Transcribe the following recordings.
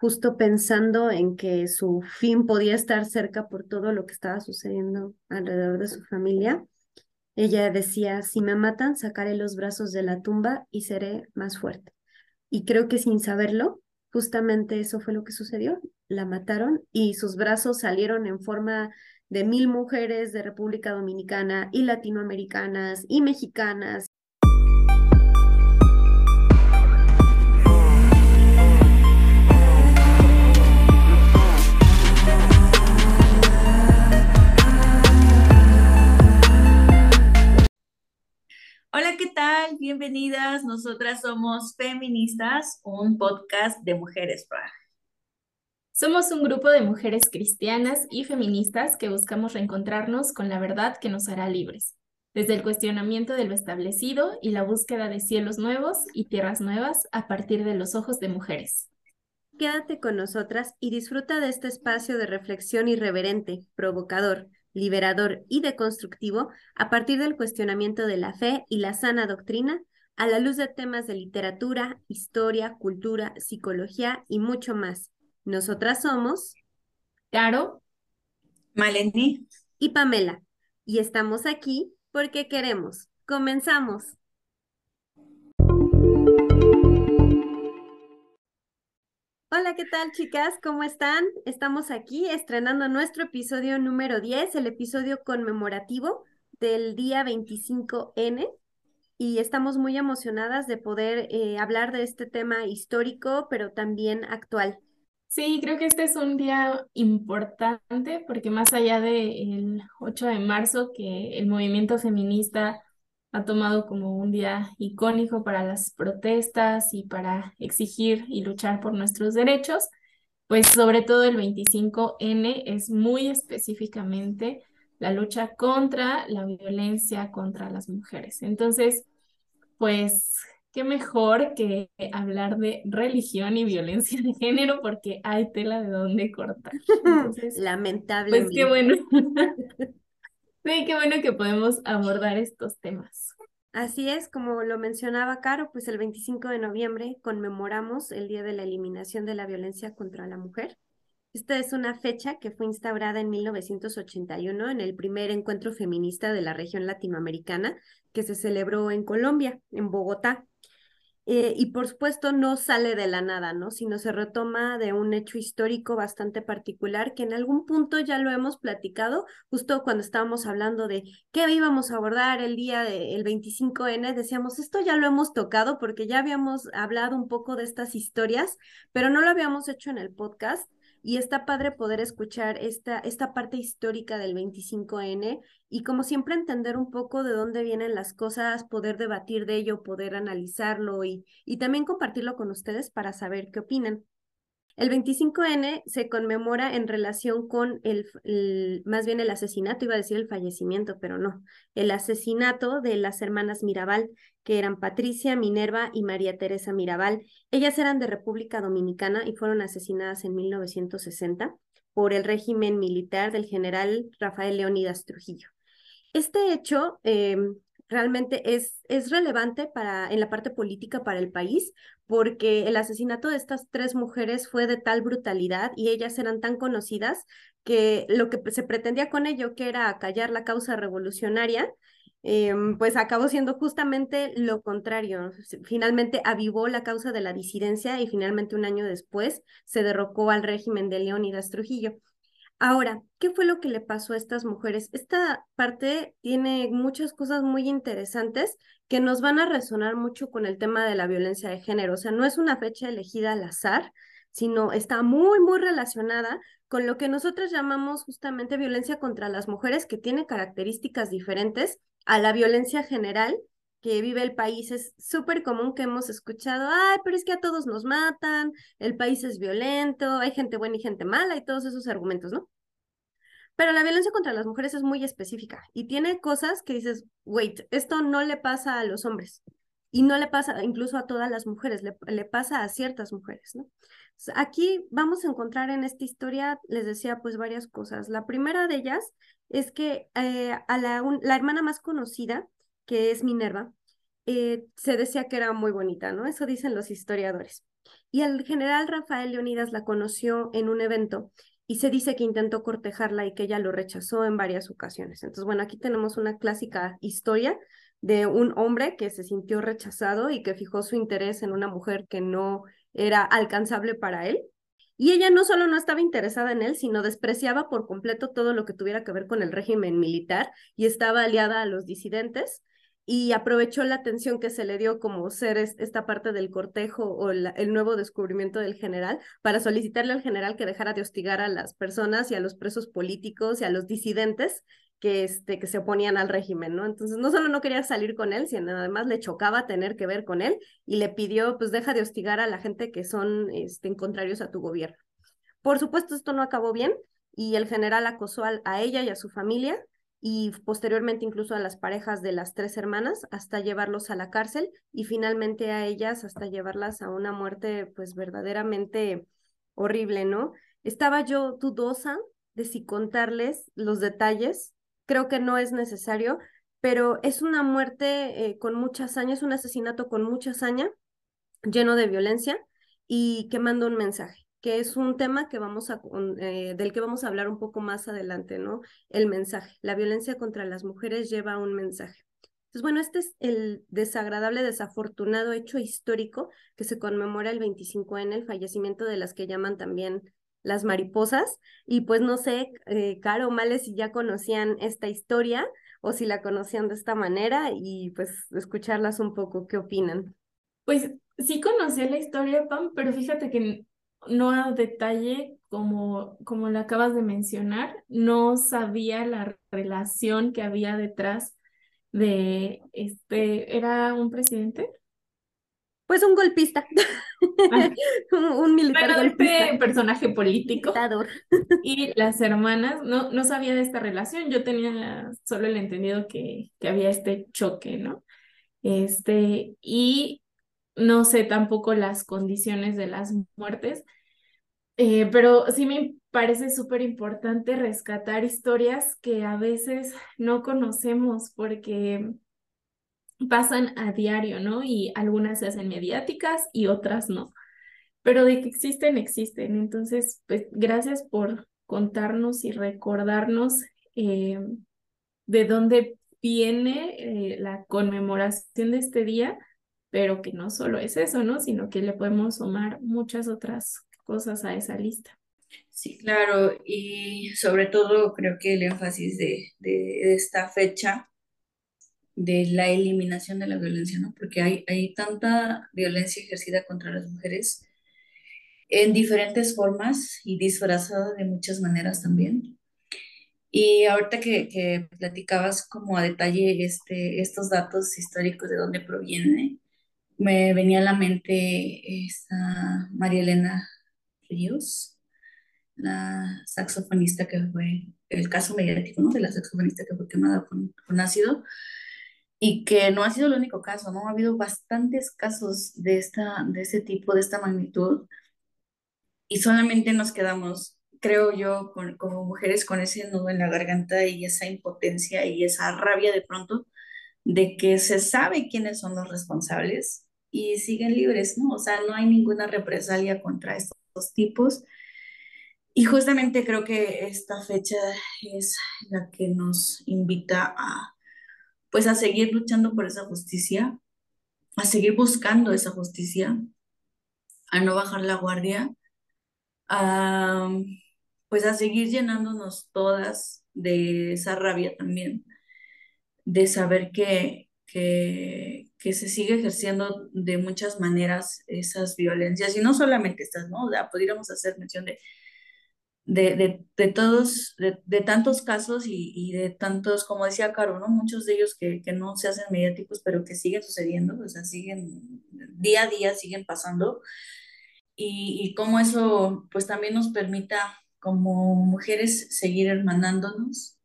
justo pensando en que su fin podía estar cerca por todo lo que estaba sucediendo alrededor de su familia. Ella decía, si me matan, sacaré los brazos de la tumba y seré más fuerte. Y creo que sin saberlo, justamente eso fue lo que sucedió. La mataron y sus brazos salieron en forma de mil mujeres de República Dominicana y latinoamericanas y mexicanas Hola, ¿qué tal? Bienvenidas. Nosotras somos Feministas, un podcast de mujeres Somos un grupo de mujeres cristianas y feministas que buscamos reencontrarnos con la verdad que nos hará libres, desde el cuestionamiento de lo establecido y la búsqueda de cielos nuevos y tierras nuevas a partir de los ojos de mujeres. Quédate con nosotras y disfruta de este espacio de reflexión irreverente, provocador, liberador y deconstructivo a partir del cuestionamiento de la fe y la sana doctrina a la luz de temas de literatura, historia, cultura, psicología y mucho más. Nosotras somos Caro, Malení y Pamela y estamos aquí porque queremos. Comenzamos. Hola, ¿qué tal chicas? ¿Cómo están? Estamos aquí estrenando nuestro episodio número 10, el episodio conmemorativo del día 25N y estamos muy emocionadas de poder eh, hablar de este tema histórico, pero también actual. Sí, creo que este es un día importante porque más allá del 8 de marzo, que el movimiento feminista ha tomado como un día icónico para las protestas y para exigir y luchar por nuestros derechos, pues sobre todo el 25N es muy específicamente la lucha contra la violencia contra las mujeres. Entonces, pues, qué mejor que hablar de religión y violencia de género porque hay tela de dónde cortar. Entonces, Lamentablemente. Pues qué bueno. Sí, qué bueno que podemos abordar estos temas. Así es, como lo mencionaba Caro, pues el 25 de noviembre conmemoramos el Día de la Eliminación de la Violencia contra la Mujer. Esta es una fecha que fue instaurada en 1981 en el primer encuentro feminista de la región latinoamericana que se celebró en Colombia, en Bogotá. Eh, y por supuesto no sale de la nada, ¿no? Sino se retoma de un hecho histórico bastante particular que en algún punto ya lo hemos platicado, justo cuando estábamos hablando de qué íbamos a abordar el día del 25N, decíamos, esto ya lo hemos tocado porque ya habíamos hablado un poco de estas historias, pero no lo habíamos hecho en el podcast y está padre poder escuchar esta, esta parte histórica del 25N y como siempre entender un poco de dónde vienen las cosas, poder debatir de ello, poder analizarlo y, y también compartirlo con ustedes para saber qué opinan. El 25N se conmemora en relación con el, más bien el asesinato, iba a decir el fallecimiento, pero no, el asesinato de las hermanas Mirabal, que eran Patricia, Minerva y María Teresa Mirabal. Ellas eran de República Dominicana y fueron asesinadas en 1960 por el régimen militar del general Rafael Leónidas Trujillo. Este hecho em, realmente es, es relevante para, en la parte política para el país, porque el asesinato de estas tres mujeres fue de tal brutalidad y ellas eran tan conocidas que lo que se pretendía con ello, que era acallar la causa revolucionaria, em, pues acabó siendo justamente lo contrario. Finalmente avivó la causa de la disidencia y finalmente un año después se derrocó al régimen de Leónidas Trujillo. Ahora, ¿qué fue lo que le pasó a estas mujeres? Esta parte tiene muchas cosas muy interesantes que nos van a resonar mucho con el tema de la violencia de género. O sea, no es una fecha elegida al azar, sino está muy, muy relacionada con lo que nosotros llamamos justamente violencia contra las mujeres, que tiene características diferentes a la violencia general que vive el país. Es súper común que hemos escuchado, ay, pero es que a todos nos matan, el país es violento, hay gente buena y gente mala y todos esos argumentos, ¿no? Pero la violencia contra las mujeres es muy específica y tiene cosas que dices, wait, esto no le pasa a los hombres y no le pasa incluso a todas las mujeres, le, pasa a ciertas mujeres, ¿no? Aquí vamos a encontrar en esta historia, les decía, pues varias cosas. La primera de ellas es que eh, a la, la hermana más conocida que es Minerva, eh, se decía que era muy bonita, ¿no? Eso dicen los historiadores. Y el general Rafael Leonidas la conoció en un evento y se dice que intentó cortejarla y que ella lo rechazó en varias ocasiones. Entonces, bueno, aquí tenemos una clásica historia de un hombre que se sintió rechazado y que fijó su interés en una mujer que no era alcanzable para él. Y ella no solo no estaba interesada en él, sino despreciaba por completo todo lo que tuviera que ver con el régimen militar y estaba aliada a los disidentes y aprovechó la atención que se le dio como ser esta parte del cortejo o el nuevo descubrimiento del general para solicitarle al general que dejara de hostigar a las personas y a los presos políticos y a los disidentes que, este, que se oponían al régimen, ¿no? Entonces, no solo no quería salir con él, sino además le chocaba tener que ver con él y le pidió, pues, deja de hostigar a la gente que son este, contrarios a tu gobierno. Por supuesto, esto no acabó bien y el general acosó a ella y a su familia y posteriormente incluso a las parejas de las tres hermanas hasta llevarlos a la cárcel y finalmente a ellas hasta llevarlas a una muerte pues verdaderamente horrible, ¿no? Estaba yo dudosa de si contarles los detalles, creo que no es necesario, pero es una muerte eh, con mucha hazaña, es un asesinato con mucha hazaña, lleno de violencia y que manda un mensaje que es un tema que vamos a, eh, del que vamos a hablar un poco más adelante, ¿no? El mensaje. La violencia contra las mujeres lleva un mensaje. Entonces, bueno, este es el desagradable, desafortunado hecho histórico que se conmemora el 25 en el fallecimiento de las que llaman también las mariposas. Y pues no sé, eh, Caro o si ya conocían esta historia o si la conocían de esta manera y pues escucharlas un poco, ¿qué opinan? Pues sí conocía la historia, Pam, pero fíjate que no a detalle como, como lo acabas de mencionar, no sabía la relación que había detrás de este, ¿era un presidente? Pues un golpista, ah. un, militar bueno, Este personaje político. Y las hermanas, no, no sabía de esta relación, yo tenía solo el entendido que, que había este choque, ¿no? Este, y no sé tampoco las condiciones de las muertes, eh, pero sí me parece súper importante rescatar historias que a veces no conocemos porque pasan a diario, ¿no? Y algunas se hacen mediáticas y otras no. Pero de que existen, existen. Entonces, pues gracias por contarnos y recordarnos eh, de dónde viene eh, la conmemoración de este día pero que no solo es eso, ¿no? Sino que le podemos sumar muchas otras cosas a esa lista. Sí, claro, y sobre todo creo que el énfasis de, de esta fecha de la eliminación de la violencia, ¿no? Porque hay, hay tanta violencia ejercida contra las mujeres en diferentes formas y disfrazada de muchas maneras también. Y ahorita que, que platicabas como a detalle este, estos datos históricos de dónde proviene, me venía a la mente esta María Elena Ríos, la saxofonista que fue, el caso mediático, ¿no? De la saxofonista que fue quemada con, con ácido y que no ha sido el único caso, ¿no? Ha habido bastantes casos de, esta, de este tipo, de esta magnitud, y solamente nos quedamos, creo yo, con, como mujeres con ese nudo en la garganta y esa impotencia y esa rabia de pronto de que se sabe quiénes son los responsables y siguen libres, ¿no? O sea, no hay ninguna represalia contra estos tipos. Y justamente creo que esta fecha es la que nos invita a, pues, a seguir luchando por esa justicia, a seguir buscando esa justicia, a no bajar la guardia, a, pues, a seguir llenándonos todas de esa rabia también, de saber que, que, que se sigue ejerciendo de muchas maneras esas violencias, y no solamente estas, ¿no? O sea, podríamos hacer mención de, de, de, todos, de, tantos casos y, y, de tantos, como decía Caro, ¿no? Muchos de ellos que, que no se hacen mediáticos, pero que siguen sucediendo, o sea, siguen, día a día siguen pasando, y, y cómo eso, pues también nos permita como mujeres seguir hermanándonos,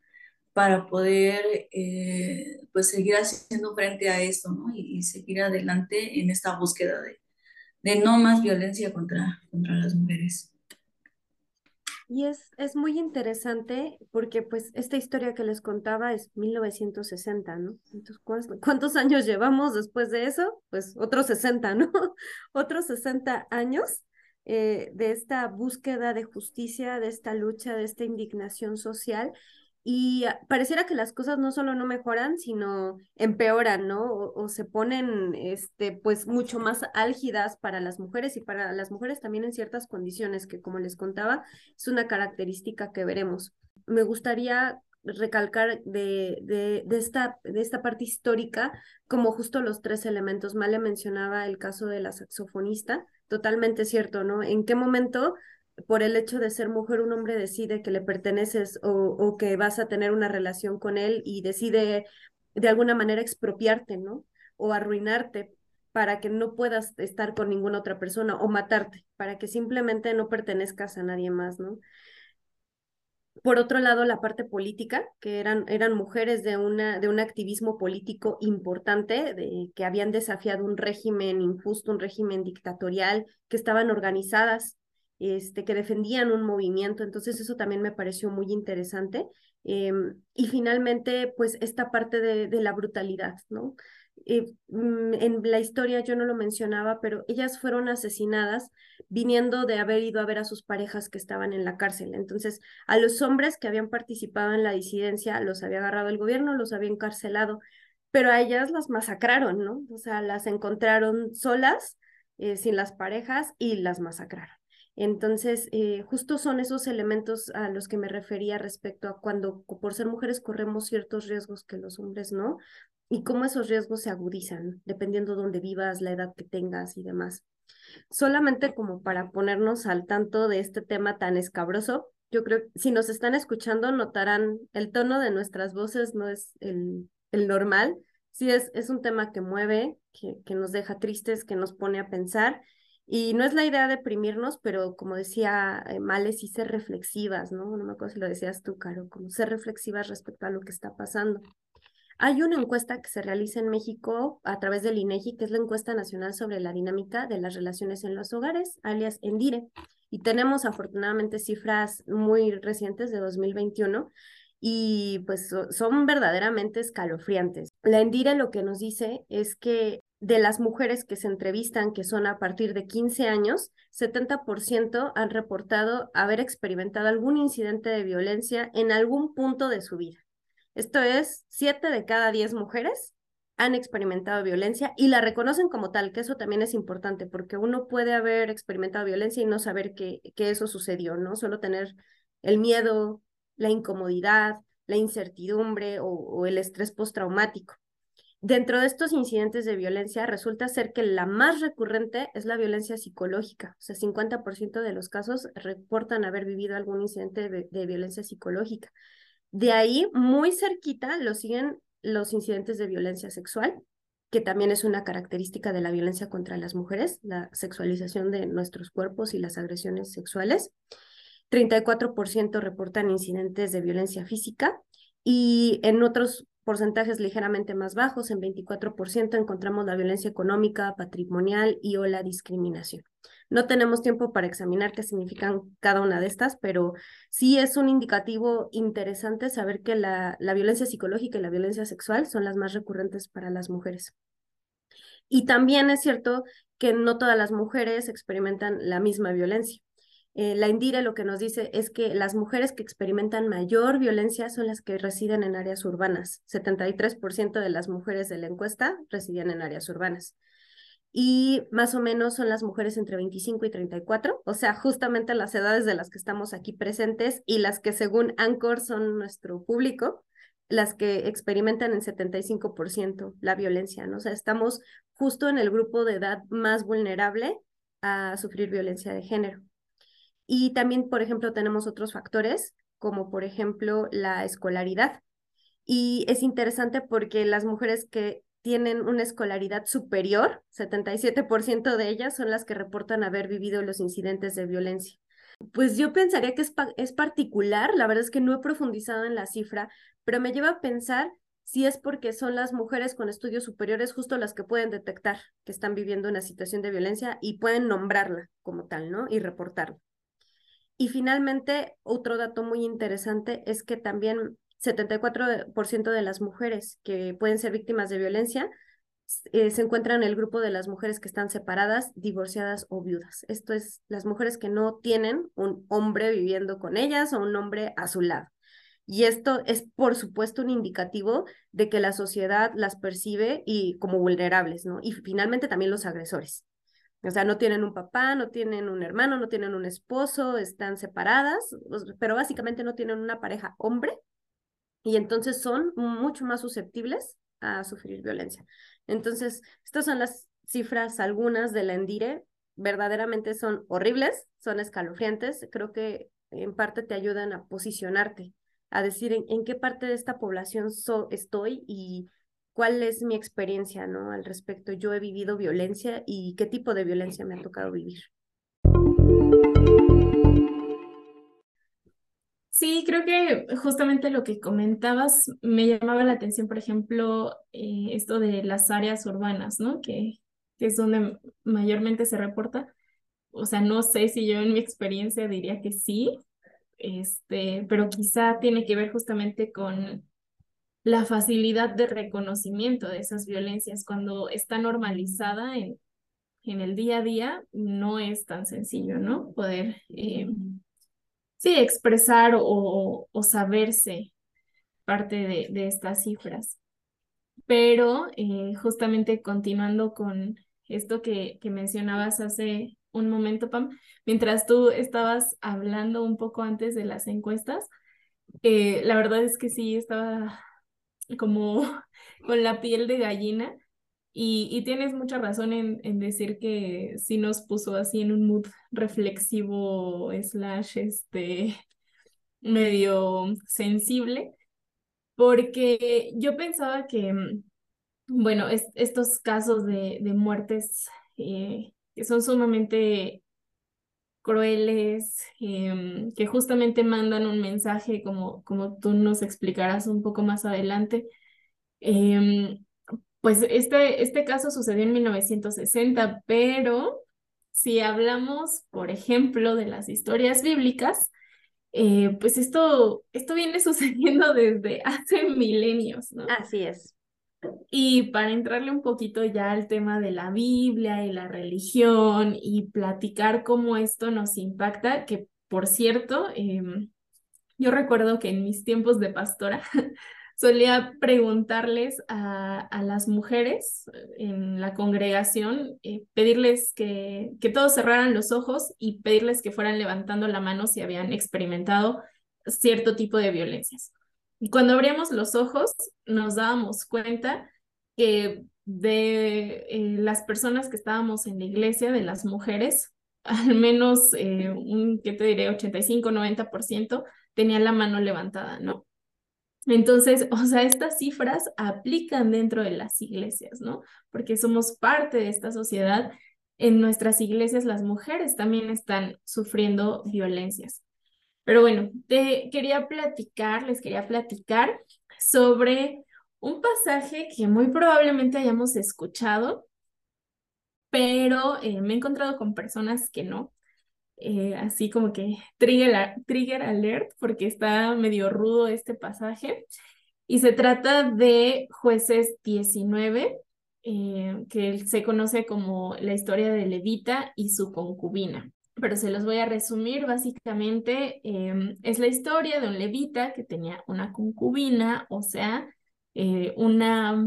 para poder eh, pues seguir haciendo frente a esto, ¿no? Y, seguir adelante en esta búsqueda de, de, no más violencia contra, contra las mujeres. Y es, es muy interesante porque pues esta historia que les contaba es 1960, ¿no? Entonces, ¿cuántos años llevamos después de eso? Pues otros 60, ¿no? otros 60 años eh, de esta búsqueda de justicia, de esta lucha, de esta indignación social y pareciera que las cosas no solo no mejoran, sino empeoran, ¿no? O, se ponen, este, pues, mucho más álgidas para las mujeres y para las mujeres también en ciertas condiciones, que como les contaba, es una característica que veremos. Me gustaría recalcar de, de, de, esta, de esta parte histórica como justo los tres elementos. Male mencionaba el caso de la saxofonista, totalmente cierto, ¿no? ¿En qué momento por el hecho de ser mujer, un hombre decide que le perteneces o, que vas a tener una relación con él y decide de alguna manera expropiarte, ¿no? O arruinarte para que no puedas estar con ninguna otra persona o matarte, para que simplemente no pertenezcas a nadie más, ¿no? Por otro lado, la parte política, que eran, eran mujeres de, una, de un activismo político importante, de, que habían desafiado un régimen injusto, un régimen dictatorial, que estaban organizadas este, que defendían un movimiento, entonces eso también me pareció muy interesante. Em, y finalmente, pues esta parte de, de la brutalidad, ¿no? Eh, mm, en la historia yo no lo mencionaba, pero ellas fueron asesinadas viniendo de haber ido a ver a sus parejas que estaban en la cárcel. Entonces, a los hombres que habían participado en la disidencia los había agarrado el gobierno, los había encarcelado, pero a ellas las masacraron, ¿no? O sea, las encontraron solas, eh, sin las parejas y las masacraron. Entonces, eh, justo son esos elementos a los que me refería respecto a cuando por ser mujeres corremos ciertos riesgos que los hombres no, y cómo esos riesgos se agudizan dependiendo dónde vivas, la edad que tengas y demás. Solamente como para ponernos al tanto de este tema tan escabroso, yo creo que si nos están escuchando notarán el tono de nuestras voces no es el, el normal, sí es, es un tema que mueve, que, que nos deja tristes, que nos pone a pensar y no es la idea deprimirnos, pero como decía eh, Males, sí ser reflexivas, ¿no? No me acuerdo si lo decías tú, Caro, como ser reflexivas respecto a lo que está pasando. Hay una encuesta que se realiza en México a través del INEGI, que es la encuesta nacional sobre la dinámica de las relaciones en los hogares, alias ENDIRE. Y tenemos afortunadamente cifras muy recientes de 2021 y pues son verdaderamente escalofriantes. La ENDIRE lo que nos dice es que de las mujeres que se entrevistan, que son a partir de 15 años, 70% han reportado haber experimentado algún incidente de violencia en algún punto de su vida. Esto es, 7 de cada 10 mujeres han experimentado violencia y la reconocen como tal, que eso también es importante, porque uno puede haber experimentado violencia y no saber que, que eso sucedió, ¿no? Solo tener el miedo, la incomodidad, la incertidumbre o, o el estrés postraumático. Dentro de estos incidentes de violencia, resulta ser que la más recurrente es la violencia psicológica. O sea, 50% de los casos reportan haber vivido algún incidente de, violencia psicológica. De ahí, muy cerquita, lo siguen los incidentes de violencia sexual, que también es una característica de la violencia contra las mujeres, la sexualización de nuestros cuerpos y las agresiones sexuales. 34% reportan incidentes de violencia física y en otros porcentajes ligeramente más bajos, en 24% encontramos la violencia económica, patrimonial y o la discriminación. No tenemos tiempo para examinar qué significan cada una de estas, pero sí es un indicativo interesante saber que la, la violencia psicológica y la violencia sexual son las más recurrentes para las mujeres. Y también es cierto que no todas las mujeres experimentan la misma violencia. Eh, la Indire lo que nos dice es que las mujeres que experimentan mayor violencia son las que residen en áreas urbanas. 73% de las mujeres de la encuesta residían en áreas urbanas. Y más o menos son las mujeres entre 25 y 34, o sea, justamente las edades de las que estamos aquí presentes y las que según Anchor son nuestro público, las que experimentan en 75% la violencia, ¿no? O sea, estamos justo en el grupo de edad más vulnerable a sufrir violencia de género. Y también, por ejemplo, tenemos otros factores, como por ejemplo la escolaridad. Y es interesante porque las mujeres que tienen una escolaridad superior, 77% de ellas son las que reportan haber vivido los incidentes de violencia. Pues yo pensaría que es, es particular, la verdad es que no he profundizado en la cifra, pero me lleva a pensar si es porque son las mujeres con estudios superiores justo las que pueden detectar que están viviendo una situación de violencia y pueden nombrarla como tal, ¿no? Y reportarla. Y finalmente, otro dato muy interesante es que también 74% de las mujeres que pueden ser víctimas de violencia eh, se encuentran en el grupo de las mujeres que están separadas, divorciadas o viudas. Esto es las mujeres que no tienen un hombre viviendo con ellas o un hombre a su lado. Y esto es, por supuesto, un indicativo de que la sociedad las percibe y como vulnerables, ¿no? Y finalmente también los agresores. O sea, no tienen un papá, no tienen un hermano, no tienen un esposo, están separadas, pero básicamente no tienen una pareja hombre y entonces son mucho más susceptibles a sufrir violencia. Entonces, estas son las cifras, algunas de la Endire, verdaderamente son horribles, son escalofriantes, creo que en parte te ayudan a posicionarte, a decir en, qué parte de esta población estoy y cuál es mi experiencia, ¿no? Al respecto, yo he vivido violencia y qué tipo de violencia me ha tocado vivir. Sí, creo que justamente lo que comentabas me llamaba la atención, por ejemplo, eh, esto de las áreas urbanas, ¿no? Que, que es donde mayormente se reporta. O sea, no sé si yo en mi experiencia diría que sí, este, pero quizá tiene que ver justamente con la facilidad de reconocimiento de esas violencias. Cuando está normalizada en, en el día a día, no es tan sencillo, ¿no? Poder eh, sí, expresar o, o saberse parte de, de, estas cifras. Pero eh, justamente continuando con esto que, que mencionabas hace un momento, Pam, mientras tú estabas hablando un poco antes de las encuestas, eh, la verdad es que sí estaba como con la piel de gallina y, y tienes mucha razón en, en, decir que sí nos puso así en un mood reflexivo, slash, este, medio sensible, porque yo pensaba que, mm, bueno, es, estos casos de, de muertes eh, que son sumamente crueles, eh, que justamente mandan un mensaje, como, como tú nos explicarás un poco más adelante, eh, pues este, este caso sucedió en 1960, pero si hablamos, por ejemplo, de las historias bíblicas, eh, pues esto, esto viene sucediendo desde hace milenios, ¿no? Así es. Y para entrarle un poquito ya al tema de la Biblia y la religión y platicar cómo esto nos impacta, que por cierto, em, yo recuerdo que en mis tiempos de pastora solía preguntarles a, a, las mujeres en la congregación, eh, pedirles que, que todos cerraran los ojos y pedirles que fueran levantando la mano si habían experimentado cierto tipo de violencias. Y cuando abríamos los ojos, nos dábamos cuenta que de eh, las personas que estábamos en la iglesia, de las mujeres, al menos eh, un, ¿qué te diré? 85-90% tenían la mano levantada, ¿no? Entonces, o sea, estas cifras aplican dentro de las iglesias, ¿no? Porque somos parte de esta sociedad. En nuestras iglesias las mujeres también están sufriendo violencias. Pero bueno, te quería platicar, les quería platicar sobre un pasaje que muy probablemente hayamos escuchado, pero eh, me he encontrado con personas que no. Eh, así como que trigger, trigger alert, porque está medio rudo este pasaje. Y se trata de jueces 19, eh, que se conoce como la historia de Levita y su concubina. Pero se los voy a resumir, básicamente em, es la historia de un levita que tenía una concubina, o sea, eh, una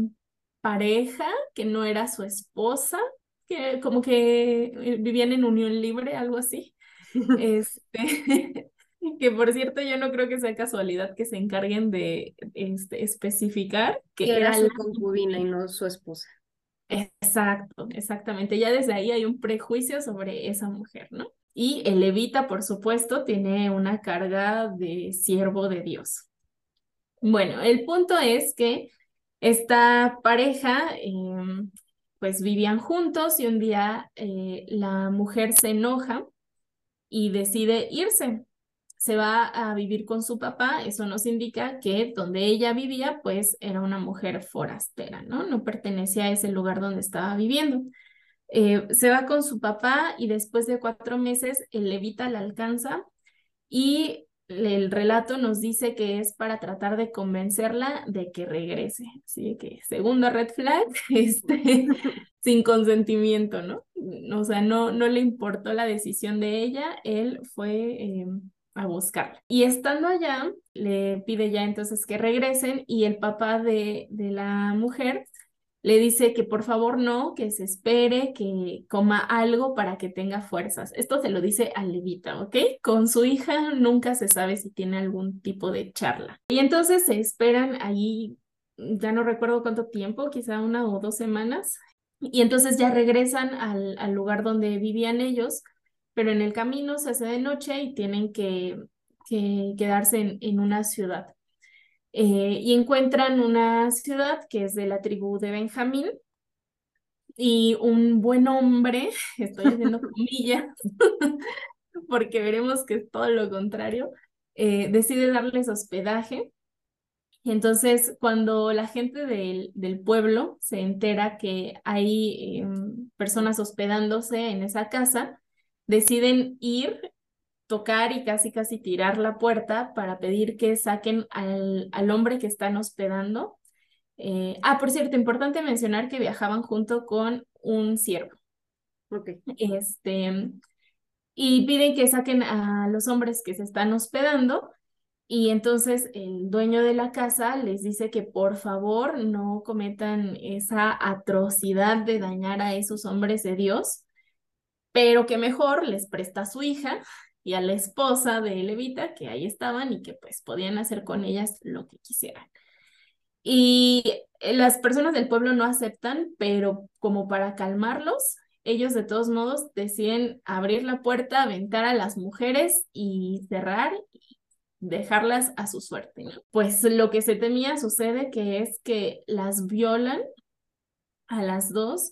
pareja que no era su esposa, que como que vivían en unión libre, algo así. Este, que por cierto, yo no creo que sea casualidad que se encarguen de este, especificar que, era, su concubina y no su esposa. Exacto, exactamente. Ya desde ahí hay un prejuicio sobre esa mujer, ¿no? Y el levita, por supuesto, tiene una carga de siervo de Dios. Bueno, el punto es que esta pareja, em, pues vivían juntos y un día eh, la mujer se enoja y decide irse. Se va a vivir con su papá, eso nos indica que donde ella vivía, pues era una mujer forastera, ¿no? No pertenecía a ese lugar donde estaba viviendo. Eh, se va con su papá y después de cuatro meses el levita la alcanza y el relato nos dice que es para tratar de convencerla de que regrese. Así que, segunda red flag, este, sin consentimiento, ¿no? O sea, no, no le importó la decisión de ella, él fue eh, a buscarla. Y estando allá, le pide ya entonces que regresen y el papá de, de la mujer le dice que por favor no, que se espere, que coma algo para que tenga fuerzas. Esto se lo dice a Levita, ¿ok? Con su hija nunca se sabe si tiene algún tipo de charla. Y entonces se esperan ahí, ya no recuerdo cuánto tiempo, quizá una o dos semanas, y entonces ya regresan al, al lugar donde vivían ellos, pero en el camino se hace de noche y tienen que, que quedarse en, en una ciudad. Eh, y encuentran una ciudad que es de la tribu de Benjamín y un buen hombre, estoy haciendo comillas, porque veremos que es todo lo contrario, eh, decide darles hospedaje. Entonces, cuando la gente del, del pueblo se entera que hay em, personas hospedándose en esa casa, deciden ir tocar y casi casi tirar la puerta para pedir que saquen al, al hombre que están hospedando. Eh, ah, por cierto, importante mencionar que viajaban junto con un siervo. Ok. Este, y piden que saquen a los hombres que se están hospedando. Y entonces el dueño de la casa les dice que por favor no cometan esa atrocidad de dañar a esos hombres de Dios, pero que mejor les presta a su hija y a la esposa de Levita, que ahí estaban y que pues podían hacer con ellas lo que quisieran. Y eh, las personas del pueblo no aceptan, pero como para calmarlos, ellos de todos modos deciden abrir la puerta, aventar a las mujeres y cerrar dejarlas a su suerte. Pues lo que se temía sucede que es que las violan a las dos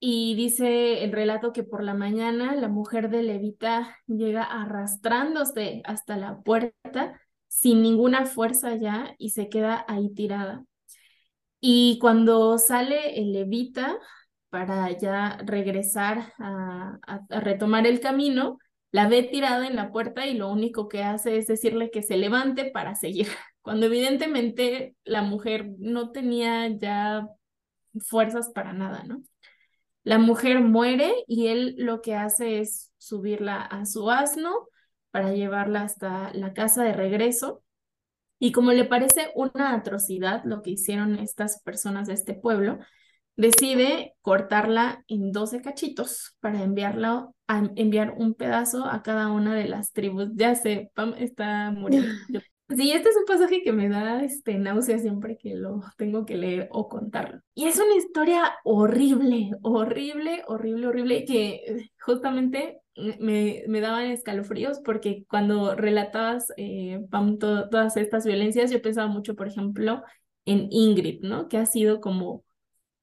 y dice el relato que por la mañana la mujer de Levita llega arrastrándose hasta la puerta sin ninguna fuerza ya y se queda ahí tirada. Y cuando sale el Levita para ya regresar a, a retomar el camino, la ve tirada en la puerta y lo único que hace es decirle que se levante para seguir, cuando evidentemente la mujer no tenía ya fuerzas para nada, ¿no? La mujer muere y él lo que hace es subirla a su asno para llevarla hasta la casa de regreso. Y como le parece una atrocidad lo que hicieron estas personas de este pueblo, decide cortarla en 12 cachitos para enviarla a enviar un pedazo a cada una de las tribus. Ya sé, está muriendo. Sí, este es un pasaje que me da este, náusea siempre que lo tengo que leer o contarlo. Y es una historia horrible, horrible, horrible, horrible, que justamente me, me daban escalofríos porque cuando relatabas eh, todas estas violencias, yo pensaba mucho, por ejemplo, en Ingrid, ¿no? Que ha sido como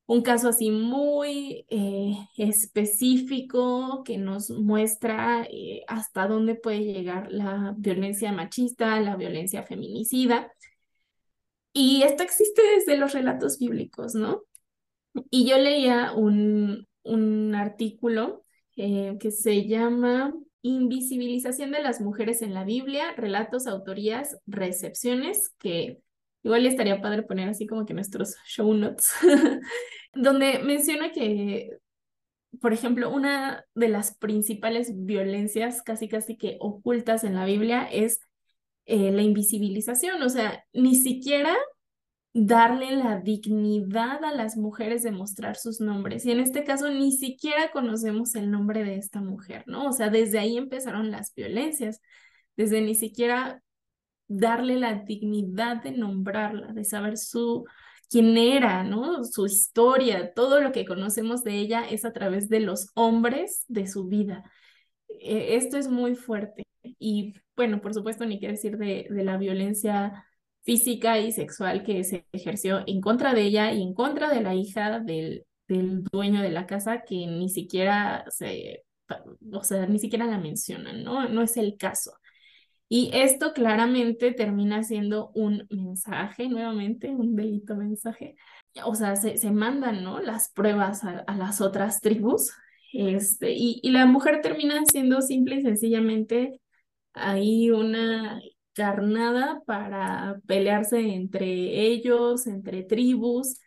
un caso así muy eh, específico que nos muestra eh, hasta dónde puede llegar la violencia machista, la violencia feminicida. Y esto existe desde los relatos bíblicos, ¿no? Y yo leía un, un artículo eh, que se llama Invisibilización de las mujeres en la Biblia, relatos, autorías, recepciones, que igual estaría padre poner así como que nuestros show notes. donde menciona que, por ejemplo, una de las principales violencias casi casi que ocultas en la Biblia es eh, la invisibilización, o sea, ni siquiera darle la dignidad a las mujeres de mostrar sus nombres. Y en este caso ni siquiera conocemos el nombre de esta mujer, ¿no? O sea, desde ahí empezaron las violencias, desde ni siquiera darle la dignidad de nombrarla, de saber su quién era, ¿no? Su historia, todo lo que conocemos de ella es a través de los hombres de su vida. E, esto es muy fuerte. Y bueno, por supuesto, ni qué decir de, de la violencia física y sexual que se ejerció en contra de ella y en contra de la hija del, del dueño de la casa que ni siquiera se, o sea, ni siquiera la mencionan, ¿no? No es el caso. Y esto claramente termina siendo un mensaje, nuevamente, un delito mensaje. O sea, se, se mandan, ¿no? Las pruebas a, las otras tribus. Este, y, y la mujer termina siendo simple y sencillamente ahí una carnada para pelearse entre ellos, entre tribus.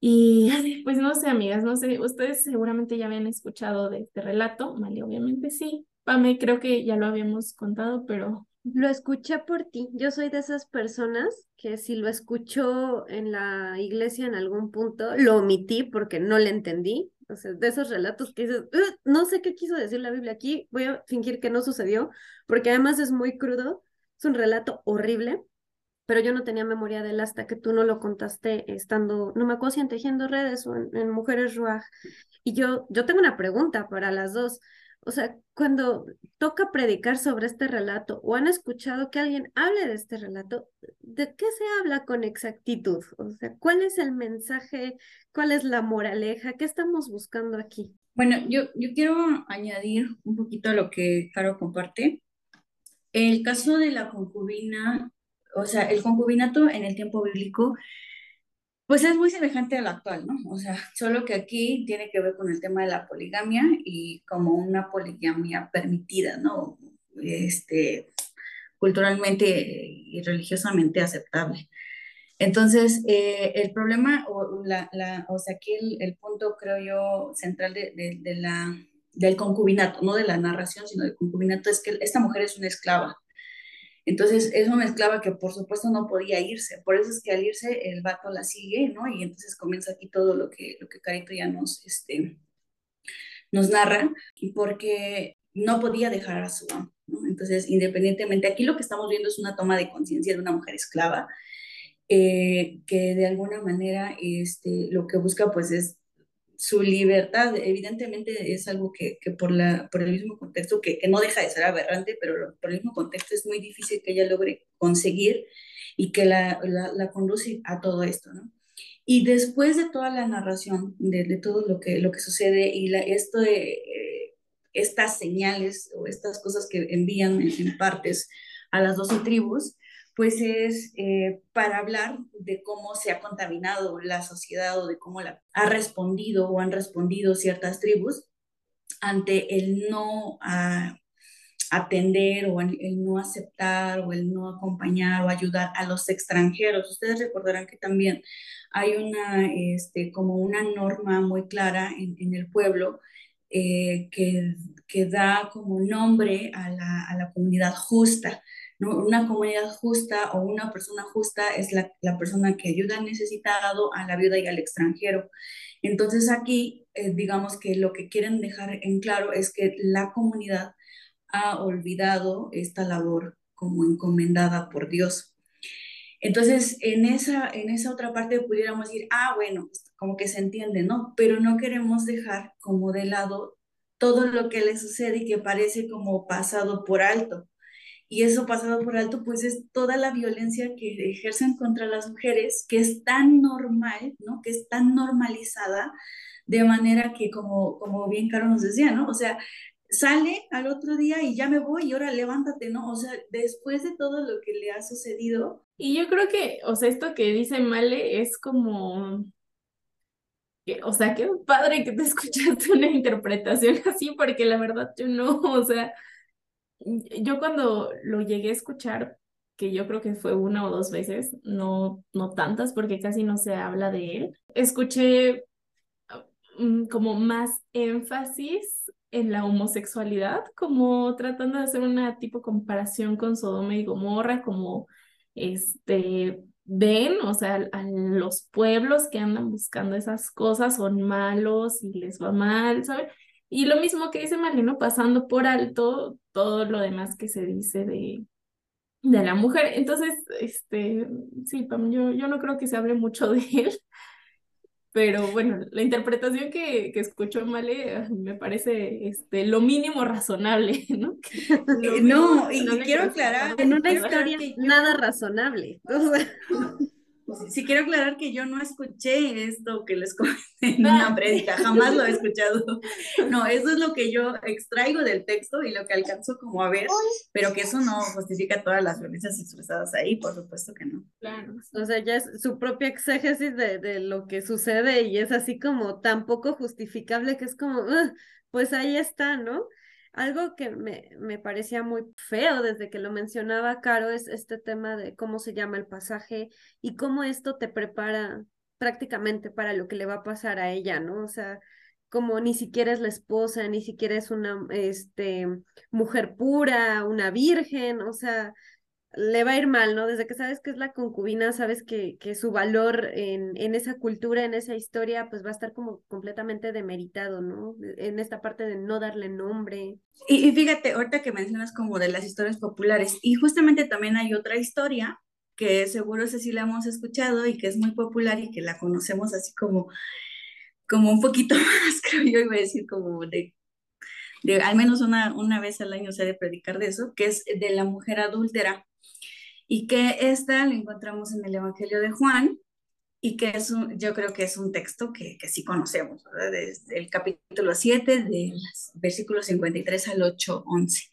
Y pues no sé, amigas, no sé, ustedes seguramente ya habían escuchado de este relato, Mali, obviamente sí. Pame, creo que ya lo habíamos contado, pero lo escuché por ti. Yo soy de esas personas que si lo escuchó en la iglesia en algún punto, lo omití porque no le entendí. O sea, de esos relatos que dices, no sé qué quiso decir la Biblia aquí, voy a fingir que no sucedió, porque además es muy crudo, es un relato horrible, pero yo no tenía memoria de él hasta que tú no lo contaste estando, no me acuerdo si en Tejiendo Redes o en, Mujeres Ruaj. Y yo, yo tengo una pregunta para las dos. O sea, cuando toca predicar sobre este relato o han escuchado que alguien hable de este relato, ¿de qué se habla con exactitud? O sea, ¿cuál es el mensaje? ¿Cuál es la moraleja? ¿Qué estamos buscando aquí? Bueno, yo, yo quiero añadir un poquito a lo que Caro comparte. El caso de la concubina, o sea, el concubinato en el tiempo bíblico pues es muy semejante al actual, ¿no? O sea, solo que aquí tiene que ver con el tema de la poligamia y como una poligamia permitida, ¿no? Este, culturalmente y religiosamente aceptable. Entonces, eh, el problema, o, la, la, o sea, aquí el, punto, creo yo, central de, de, la, del concubinato, no de la narración, sino del concubinato, es que esta mujer es una esclava. Entonces, es una esclava que por supuesto no podía irse. Por eso es que al irse el vato la sigue, ¿no? Y entonces comienza aquí todo lo que, lo que Carito ya nos, este, nos narra, porque no podía dejar a su amo, ¿no? Entonces, independientemente, aquí lo que estamos viendo es una toma de conciencia de una mujer esclava, eh, que de alguna manera este, lo que busca pues es su libertad, evidentemente es algo que, que por, la, por el mismo contexto, que, que, no deja de ser aberrante, pero por el mismo contexto es muy difícil que ella logre conseguir y que la, la, la conduce a todo esto, ¿no? Y después de toda la narración, de, todo lo que, lo que sucede y la, esto de, eh, estas señales o estas cosas que envían en, en partes a las doce tribus, pues es eh, para hablar de cómo se ha contaminado la sociedad o de cómo la, ha respondido o han respondido ciertas tribus ante el no atender o el, no aceptar o el no acompañar o ayudar a los extranjeros. Ustedes recordarán que también hay una, este, como una norma muy clara en, el pueblo eh, que, que, da como nombre a la, a la comunidad justa. Una comunidad justa o una persona justa es la, persona que ayuda al necesitado, a la viuda y al extranjero. Entonces aquí, eh, digamos que lo que quieren dejar en claro es que la comunidad ha olvidado esta labor como encomendada por Dios. Entonces, en esa, en esa otra parte pudiéramos decir, ah, bueno, como que se entiende, ¿no? Pero no queremos dejar como de lado todo lo que le sucede y que parece como pasado por alto y eso pasado por alto, pues es toda la violencia que ejercen contra las mujeres, que es tan normal, ¿no? Que es tan normalizada, de manera que, como, como bien Caro nos decía, ¿no? O sea, sale al otro día y ya me voy y ahora levántate, ¿no? O sea, después de todo lo que le ha sucedido. Y yo creo que, o sea, esto que dice Male es como, o sea, qué padre que te escuchaste una interpretación así, porque la verdad yo no, o sea, yo cuando lo llegué a escuchar, que yo creo que fue una o dos veces, no, no tantas porque casi no se habla de él, escuché mm, como más énfasis en la homosexualidad, como tratando de hacer una tipo comparación con Sodoma y Gomorra, como este ven, o sea, a los pueblos que andan buscando esas cosas son malos y les va mal, ¿sabes? Y lo mismo que dice Marlene, pasando por alto todo lo demás que se dice de, de la mujer. Entonces, este, sí, yo, yo no creo que se hable mucho de él, pero bueno, la interpretación que, que escuchó Male ah, me parece este, lo mínimo razonable, ¿no? no, y quiero aclarar. En una historia nada razonable. Sí, quiero aclarar que yo no escuché esto que les comenté en una prédica, jamás lo he escuchado. No, eso es lo que yo extraigo del texto y lo que alcanzo como a ver, pero que eso no justifica todas las violencias expresadas ahí, por supuesto que no. Claro, o sea, ya es su propia exégesis de, de lo que sucede y es así como tan poco justificable que es como, pues ahí está, ¿no? Algo que me, me parecía muy feo desde que lo mencionaba Caro es este tema de cómo se llama el pasaje y cómo esto te prepara prácticamente para lo que le va a pasar a ella, ¿no? O sea, como ni siquiera es la esposa, ni siquiera es una este, mujer pura, una virgen, o sea, le va a ir mal, ¿no? Desde que sabes que es la concubina, sabes que, que su valor en, en, esa cultura, en esa historia, pues va a estar como completamente demeritado, ¿no? En esta parte de no darle nombre. Y, y fíjate, ahorita que mencionas como de las historias populares, y justamente también hay otra historia que seguro sí la hemos escuchado y que es muy popular y que la conocemos así como, como un poquito más, creo yo, iba a decir como de de, al menos una, una vez al año se de predicar de eso, que es de la mujer adúltera y que esta la encontramos en el Evangelio de Juan y que es un, yo creo que es un texto que, que sí conocemos, ¿verdad? desde el capítulo 7, del versículo 53 al 8, 11.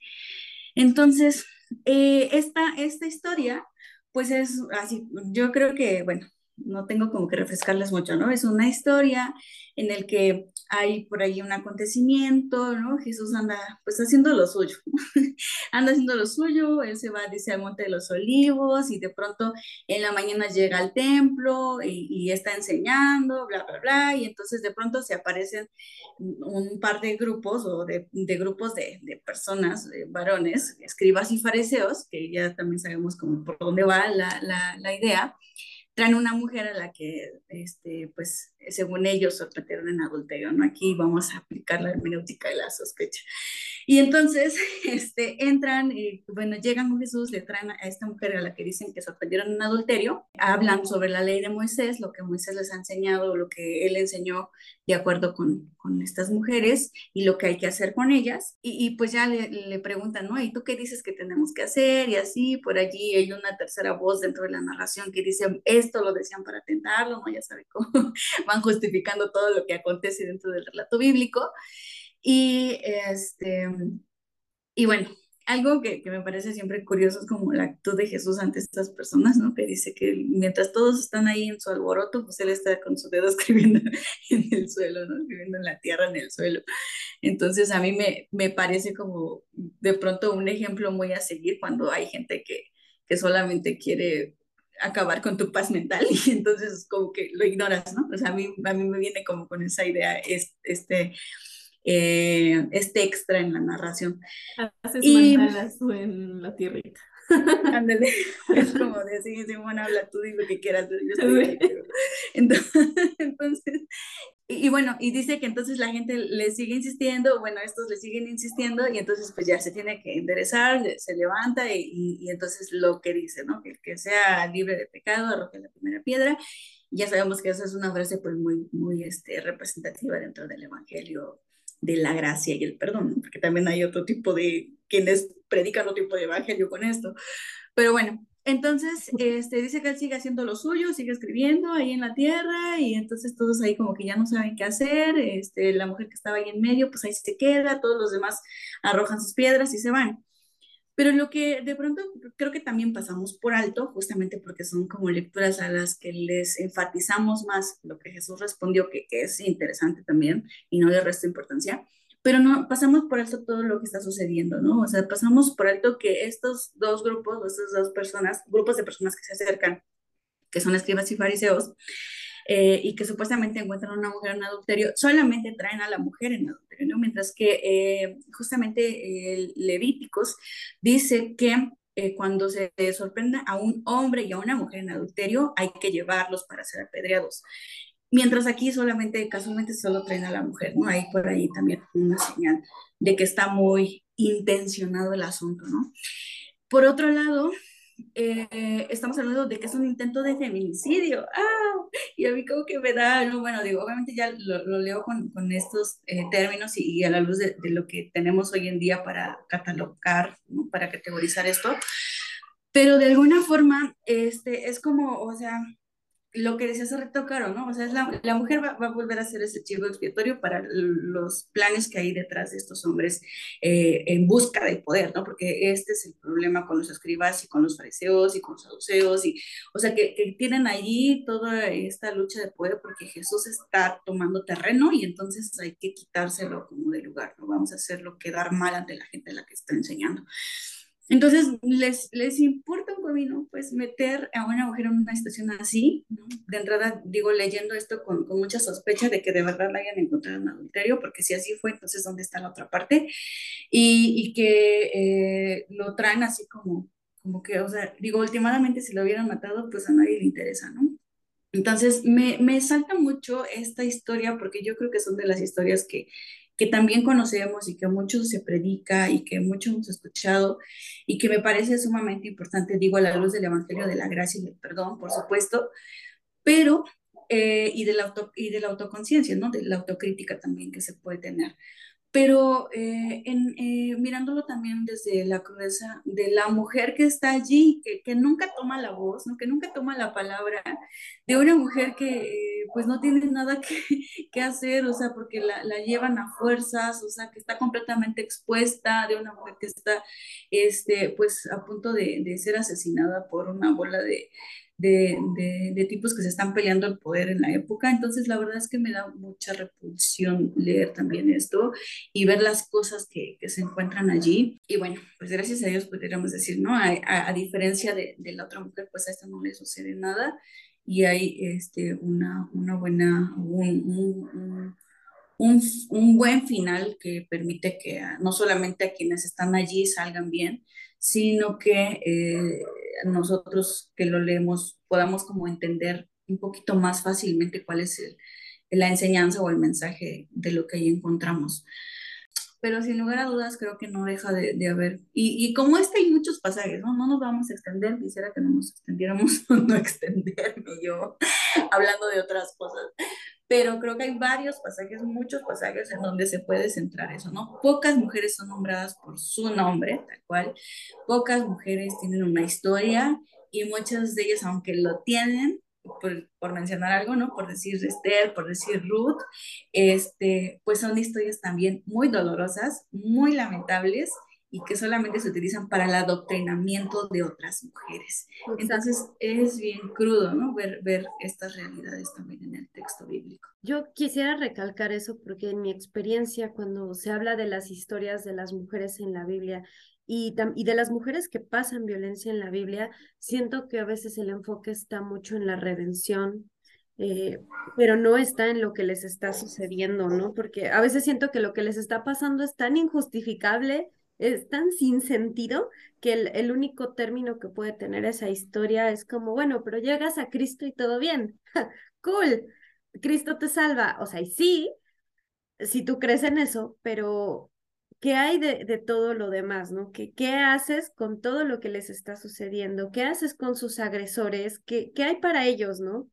Entonces, eh, esta, esta historia, pues es así, yo creo que, bueno, no tengo como que refrescarles mucho, ¿no? Es una historia en el que hay por ahí un acontecimiento, ¿no? Jesús anda pues haciendo lo suyo, anda haciendo lo suyo, él se va, dice, al Monte de los Olivos y de pronto en la mañana llega al templo y, está enseñando, bla, bla, bla, y entonces de pronto se aparecen un par de grupos o de, de grupos de, personas, varones, escribas y fariseos, que ya también sabemos como por dónde va la, la idea, traen una mujer a la que, este, pues, según ellos, sorprendieron en adulterio, ¿no? Aquí vamos a aplicar la hermenéutica de la sospecha. Y entonces, este, entran, y, bueno, llegan con Jesús, le traen a esta mujer a la que dicen que sorprendieron en adulterio, hablan sobre la ley de Moisés, lo que Moisés les ha enseñado, lo que él enseñó de acuerdo con, con estas mujeres y lo que hay que hacer con ellas. Y, pues ya le, le, preguntan, ¿no? ¿Y tú qué dices que tenemos que hacer? Y así, por allí hay una tercera voz dentro de la narración que dice, esto lo decían para tentarlo, ¿no? Ya sabe cómo van justificando todo lo que acontece dentro del relato bíblico. Y, este, y bueno, algo que, que, me parece siempre curioso es como la actitud de Jesús ante estas personas, ¿no? Que dice que mientras todos están ahí en su alboroto, pues él está con su dedo escribiendo en el suelo, ¿no? Escribiendo en la tierra, en el suelo. Entonces a mí me, me parece como de pronto un ejemplo muy a seguir cuando hay gente que, que solamente quiere acabar con tu paz mental y entonces como que lo ignoras, ¿no? O sea, a mí, a mí me viene como con esa idea, este eh, este extra en la narración. Haces y, mandalas en la tierrita. Ándale, es como decir, Simón, habla tú, di lo que quieras, yo estoy entonces, entonces y, y, bueno, y dice que entonces la gente le sigue insistiendo, bueno, estos le siguen insistiendo, y entonces pues ya se tiene que enderezar, se levanta, y, y, y entonces lo que dice, ¿no? Que, que sea libre de pecado, arroje la primera piedra, ya sabemos que esa es una frase pues muy, muy este, representativa dentro del Evangelio de la gracia y el perdón, porque también hay otro tipo de quienes predican otro tipo de evangelio con esto. Pero bueno, entonces este, dice que él sigue haciendo lo suyo, sigue escribiendo ahí en la tierra y entonces todos ahí como que ya no saben qué hacer, este, la mujer que estaba ahí en medio pues ahí se queda, todos los demás arrojan sus piedras y se van. Pero lo que de pronto creo que también pasamos por alto, justamente porque son como lecturas a las que les enfatizamos más lo que Jesús respondió, que, es interesante también y no le resto importancia, pero no pasamos por alto todo lo que está sucediendo, ¿no? O sea, pasamos por alto que estos dos grupos, estas dos personas, grupos de personas que se acercan, que son escribas y fariseos, eh, y que supuestamente encuentran a una mujer en adulterio, solamente traen a la mujer en adulterio, ¿no? Mientras que eh, justamente el Levíticos dice que eh, cuando se sorprenda a un hombre y a una mujer en adulterio, hay que llevarlos para ser apedreados. Mientras aquí solamente, casualmente solo traen a la mujer, ¿no? Hay por ahí también una señal de que está muy intencionado el asunto, ¿no? Por otro lado, eh, estamos hablando de que es un intento de feminicidio. ¡Ah! Y a mí como que me da, no, bueno, digo, obviamente ya lo, lo leo con, con estos eh, términos y, y, a la luz de, de, lo que tenemos hoy en día para catalogar, ¿no? para categorizar esto, pero de alguna forma este, es como, o sea, lo que decía hace reto, Caro, ¿no? O sea, es la, la mujer va, va, a volver a ser ese chivo expiatorio para los planes que hay detrás de estos hombres eh, en busca del poder, ¿no? Porque este es el problema con los escribas y con los fariseos y con los saduceos, y, o sea, que, que tienen allí toda esta lucha de poder porque Jesús está tomando terreno y entonces hay que quitárselo como de lugar, ¿no? Vamos a hacerlo quedar mal ante la gente a la que está enseñando. Entonces, les, les importa un comino, pues, meter a una mujer en una situación así, ¿no? De entrada, digo, leyendo esto con, con, mucha sospecha de que de verdad la hayan encontrado en adulterio, porque si así fue, entonces, ¿dónde está la otra parte? Y, y que eh, lo traen así como, como que, o sea, digo, últimamente si lo hubieran matado, pues a nadie le interesa, ¿no? Entonces, me, me salta mucho esta historia porque yo creo que son de las historias que que también conocemos y que mucho se predica y que mucho hemos escuchado y que me parece sumamente importante, digo, a la luz del Evangelio de la Gracia y del Perdón, por supuesto, pero, eh, y, de la auto, y de la autoconciencia, ¿no? De la autocrítica también que se puede tener pero eh, eh, mirándolo también desde la crudeza de la mujer que está allí, que, nunca toma la voz, ¿no? que nunca toma la palabra, de una mujer que eh, pues no tiene nada que, hacer, o sea, porque la, la, llevan a fuerzas, o sea, que está completamente expuesta, de una mujer que está este, pues a punto de ser asesinada por una bola de, de, de, tipos que se están peleando el poder en la época. Entonces, la verdad es que me da mucha repulsión leer también esto y ver las cosas que, que se encuentran allí. Y bueno, pues gracias a Dios podríamos decir, ¿no? A, a, diferencia de, de, la otra mujer, pues a esta no le sucede nada y hay este, una, una buena, un, un, un, un, buen final que permite que no solamente a quienes están allí salgan bien, sino que eh, nosotros que lo leemos podamos como entender un poquito más fácilmente cuál es el, la enseñanza o el mensaje de lo que ahí encontramos. Pero sin lugar a dudas creo que no deja de, de haber, y, y, como este hay muchos pasajes, ¿no? No nos vamos a extender, quisiera que no nos extendiéramos, no extenderme yo hablando de otras cosas, pero creo que hay varios pasajes, muchos pasajes en donde se puede centrar eso, ¿no? Pocas mujeres son nombradas por su nombre, tal cual, pocas mujeres tienen una historia y muchas de ellas, aunque lo tienen, por, por, mencionar algo, ¿no? Por decir Esther, por decir Ruth, este, pues son historias también muy dolorosas, muy lamentables y que solamente se utilizan para el adoctrinamiento de otras mujeres. Entonces es bien crudo, ¿no? Ver, ver estas realidades también en el texto bíblico. Yo quisiera recalcar eso porque en mi experiencia, cuando se habla de las historias de las mujeres en la Biblia y, y de las mujeres que pasan violencia en la Biblia, siento que a veces el enfoque está mucho en la redención, eh, pero no está en lo que les está sucediendo, ¿no? Porque a veces siento que lo que les está pasando es tan injustificable es tan sin sentido que el, el, único término que puede tener esa historia es como, bueno, pero llegas a Cristo y todo bien. cool, Cristo te salva. O sea, y sí, si tú crees en eso, pero ¿qué hay de, de todo lo demás, no? ¿Qué, ¿Qué haces con todo lo que les está sucediendo? ¿Qué haces con sus agresores? ¿Qué, qué hay para ellos, no?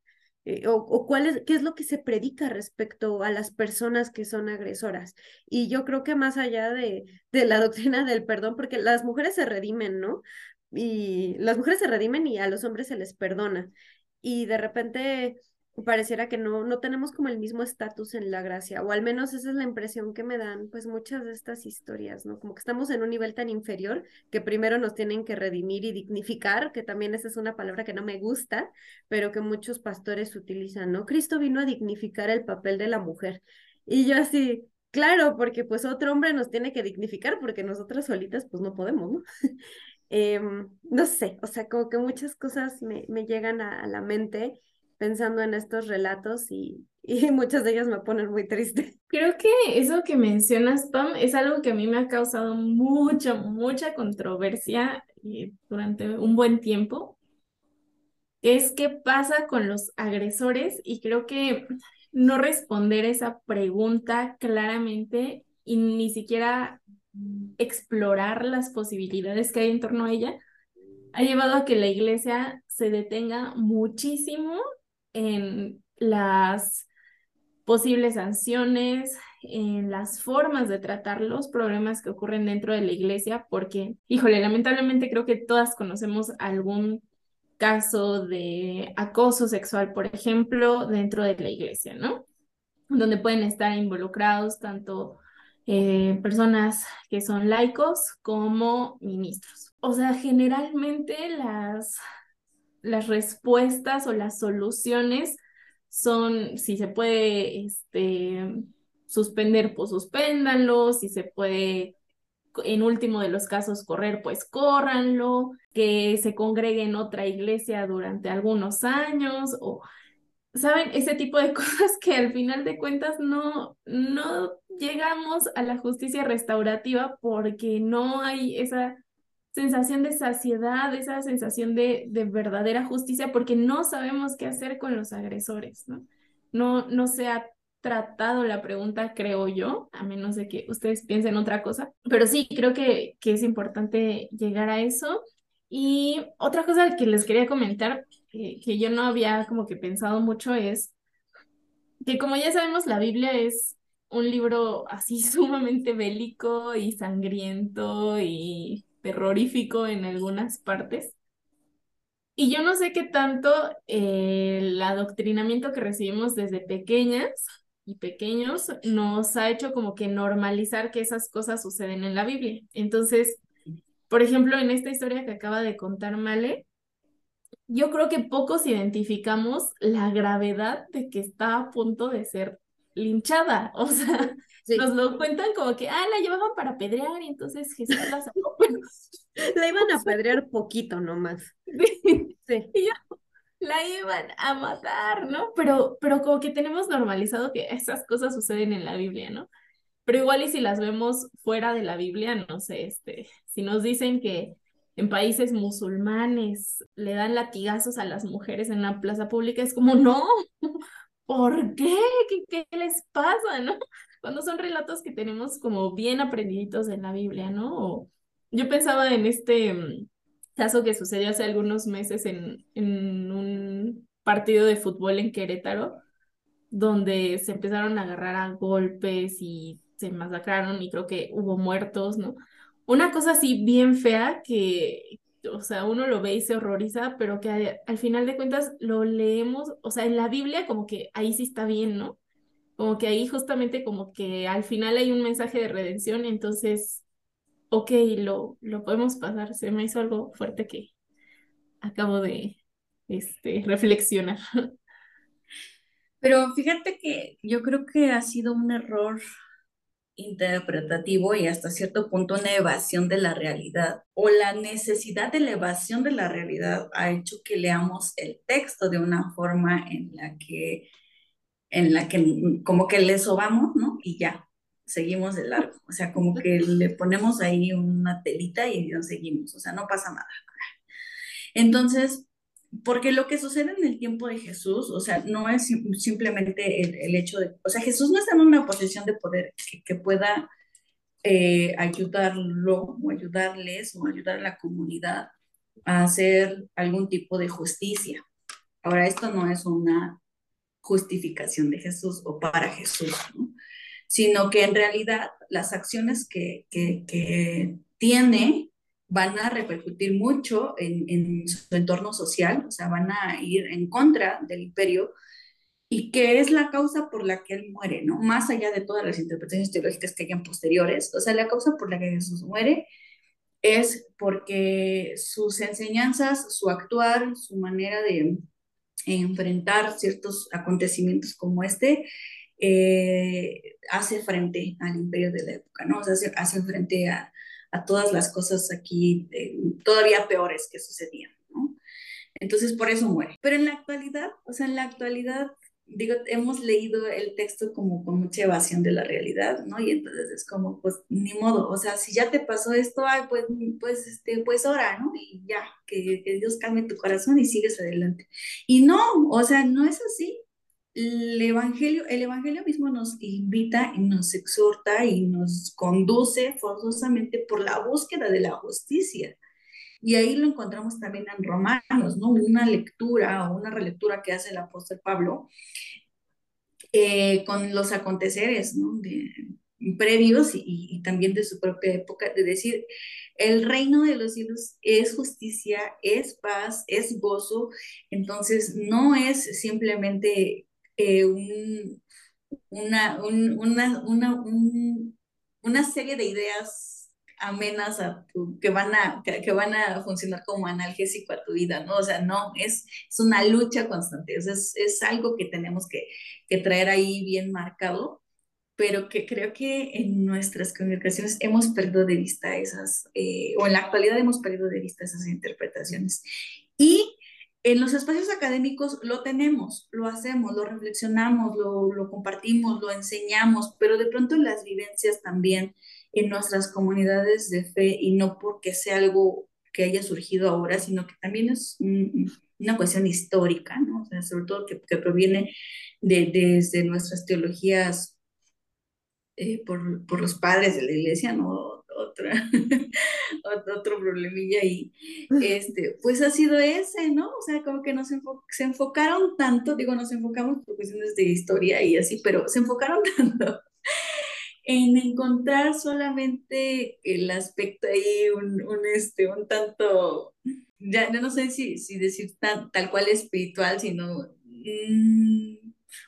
Eh, o, o, cuál es, qué es lo que se predica respecto a las personas que son agresoras. Y yo creo que más allá de, de la doctrina del perdón, porque las mujeres se redimen, ¿no? Y las mujeres se redimen y a los hombres se les perdona. Y de repente pareciera que no, no tenemos como el mismo estatus en la gracia, o al menos esa es la impresión que me dan pues muchas de estas historias, ¿no? Como que estamos en un nivel tan inferior que primero nos tienen que redimir y dignificar, que también esa es una palabra que no me gusta, pero que muchos pastores utilizan, ¿no? Cristo vino a dignificar el papel de la mujer. Y yo así, claro, porque pues otro hombre nos tiene que dignificar porque nosotras solitas pues no podemos, ¿no? eh, no sé, o sea, como que muchas cosas me, me llegan a la mente pensando en estos relatos y, y muchas de ellas me ponen muy triste. Creo que eso que mencionas, Tom, es algo que a mí me ha causado mucha, mucha controversia eh, durante un buen tiempo. Es qué pasa con los agresores y creo que no responder esa pregunta claramente y ni siquiera explorar las posibilidades que hay en torno a ella ha llevado a que la iglesia se detenga muchísimo en las posibles sanciones, en las formas de tratar los problemas que ocurren dentro de la iglesia, porque, híjole, lamentablemente creo que todas conocemos algún caso de acoso sexual, por ejemplo, dentro de la iglesia, ¿no? Donde pueden estar involucrados tanto eh, personas que son laicos como ministros. O sea, generalmente las, las respuestas o las soluciones son, si se puede este, suspender, pues suspéndanlo, si se puede en último de los casos correr, pues córranlo, que se congregue en otra iglesia durante algunos años o, ¿saben? Ese tipo de cosas que al final de cuentas no, no llegamos a la justicia restaurativa porque no hay esa sensación de saciedad, esa sensación de, de verdadera justicia, porque no sabemos qué hacer con los agresores, ¿no? No, no se ha tratado la pregunta, creo yo, a menos de que ustedes piensen otra cosa, pero sí, creo que, que es importante llegar a eso. Y otra cosa que les quería comentar, que, que yo no había como que pensado mucho, es que como ya sabemos, la Biblia es un libro así sumamente bélico y sangriento y terrorífico en algunas partes. Y yo no sé qué tanto eh, el adoctrinamiento que recibimos desde pequeñas y pequeños nos ha hecho como que normalizar que esas cosas suceden en la Biblia. Entonces, por ejemplo, en esta historia que acaba de contar Male, yo creo que pocos identificamos la gravedad de que está a punto de ser linchada. O sea, nos lo cuentan como que, ah, la llevaban para apedrear y entonces Jesús la sacó. la iban a apedrear poquito nomás. Sí. Y la iban a matar, ¿no? Pero, pero como que tenemos normalizado que esas cosas suceden en la Biblia, ¿no? Pero igual y si las vemos fuera de la Biblia, no sé, este, si nos dicen que en países musulmanes le dan latigazos a las mujeres en una plaza pública, es como, no, ¿por qué? ¿Qué, qué les pasa, no? Cuando son relatos que tenemos como bien aprendiditos en la Biblia, ¿no? yo pensaba en este mm, caso que sucedió hace algunos meses en, en un partido de fútbol en Querétaro, donde se empezaron a agarrar a golpes y se masacraron y creo que hubo muertos, ¿no? Una cosa así bien fea que, o sea, uno lo ve y se horroriza, pero que al final de cuentas lo leemos, o sea, en la Biblia como que ahí sí está bien, ¿no? Como que ahí justamente como que al final hay un mensaje de redención, entonces ok, lo, lo podemos pasar. Se me hizo algo fuerte que acabo de este, reflexionar. Pero fíjate que yo creo que ha sido un error interpretativo y hasta cierto punto una evasión de la realidad o la necesidad de la evasión de la realidad ha hecho que leamos el texto de una forma en la que en la que como que le sobamos, ¿no? Y ya, seguimos de largo. O sea, como que le ponemos ahí una telita y nos seguimos. O sea, no pasa nada. Entonces, porque lo que sucede en el tiempo de Jesús, o sea, no es simplemente el, hecho de, o sea, Jesús no está en una posición de poder que, pueda eh, ayudarlo o ayudarles o ayudar a la comunidad a hacer algún tipo de justicia. Ahora, esto no es una justificación de Jesús o para Jesús, ¿no? sino que en realidad las acciones que, tiene van a repercutir mucho en, su entorno social, o sea, van a ir en contra del imperio y que es la causa por la que él muere, ¿no? Más allá de todas las interpretaciones teológicas que hayan posteriores, o sea, la causa por la que Jesús muere es porque sus enseñanzas, su actuar, su manera de enfrentar ciertos acontecimientos como este, eh, hace frente al imperio de la época, ¿no? O sea, hace, hace frente a, a, todas las cosas aquí eh, todavía peores que sucedían, ¿no? Entonces, por eso muere. Pero en la actualidad, o sea, en la actualidad, digo, hemos leído el texto como con mucha evasión de la realidad, ¿no? Y entonces es como, pues, ni modo, o sea, si ya te pasó esto, ay, pues, pues, este, pues ora, ¿no? Y ya, que, que Dios calme tu corazón y sigues adelante. Y no, o sea, no es así el evangelio, el evangelio mismo nos invita y nos exhorta y nos conduce forzosamente por la búsqueda de la justicia. Y ahí lo encontramos también en Romanos, ¿no? Una lectura o una relectura que hace el apóstol Pablo eh, con los aconteceres, ¿no? De, previos y, también de su propia época, de decir, el reino de los cielos es justicia, es paz, es gozo, entonces no es simplemente eh, un, una, una, una, una serie de ideas amenas a que van a, que, van a funcionar como analgésico a tu vida, ¿no? O sea, no, es, es una lucha constante, es, es algo que tenemos que, que traer ahí bien marcado, pero que creo que en nuestras comunicaciones hemos perdido de vista esas, eh, o en la actualidad hemos perdido de vista esas interpretaciones. Y en los espacios académicos lo tenemos, lo hacemos, lo reflexionamos, lo, lo compartimos, lo enseñamos, pero de pronto las vivencias también en nuestras comunidades de fe y no porque sea algo que haya surgido ahora, sino que también es una cuestión histórica, ¿no? O sea, sobre todo que, que proviene de, desde nuestras teologías eh, por, por, los padres de la iglesia, ¿no? Otra, otro problemilla y este, pues ha sido ese, ¿no? O sea, como que nos se enfocaron tanto, digo, nos enfocamos por cuestiones de historia y así, pero se enfocaron tanto en encontrar solamente el aspecto ahí, un, un este, un tanto, ya, no sé si, si decir tal cual espiritual, sino mm,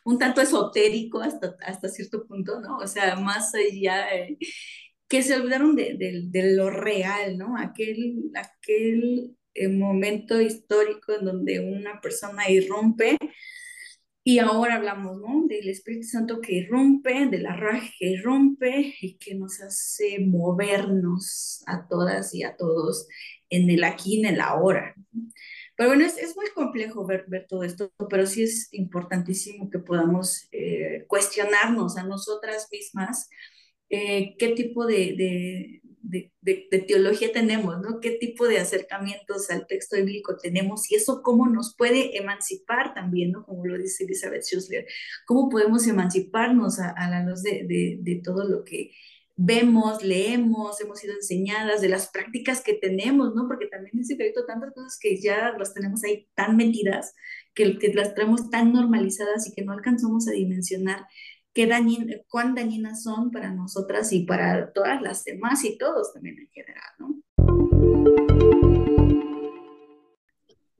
un tanto esotérico hasta, hasta cierto punto, ¿no? O sea, más allá, que se olvidaron de, de, lo real, ¿no? Aquel, aquel eh, momento histórico en donde una persona irrumpe y ahora hablamos, ¿no? Del Espíritu Santo que irrumpe, de la raja que irrumpe y que nos hace movernos a todas y a todos en el aquí, en el ahora. Pero bueno, es, es muy complejo ver, ver todo esto, pero sí es importantísimo que podamos eh, cuestionarnos a nosotras mismas eh, qué tipo de, de, de, teología tenemos, ¿no? ¿Qué tipo de acercamientos al texto bíblico tenemos y eso cómo nos puede emancipar también, ¿no? Como lo dice Elizabeth Schussler, cómo podemos emanciparnos a, a la luz de, todo lo que vemos, leemos, hemos sido enseñadas, de las prácticas que tenemos, ¿no? Porque también dice que tantas cosas que ya las tenemos ahí tan metidas, que, que las traemos tan normalizadas y que no alcanzamos a dimensionar qué cuán dañinas son para nosotras y para todas las demás y todos también en general, ¿no?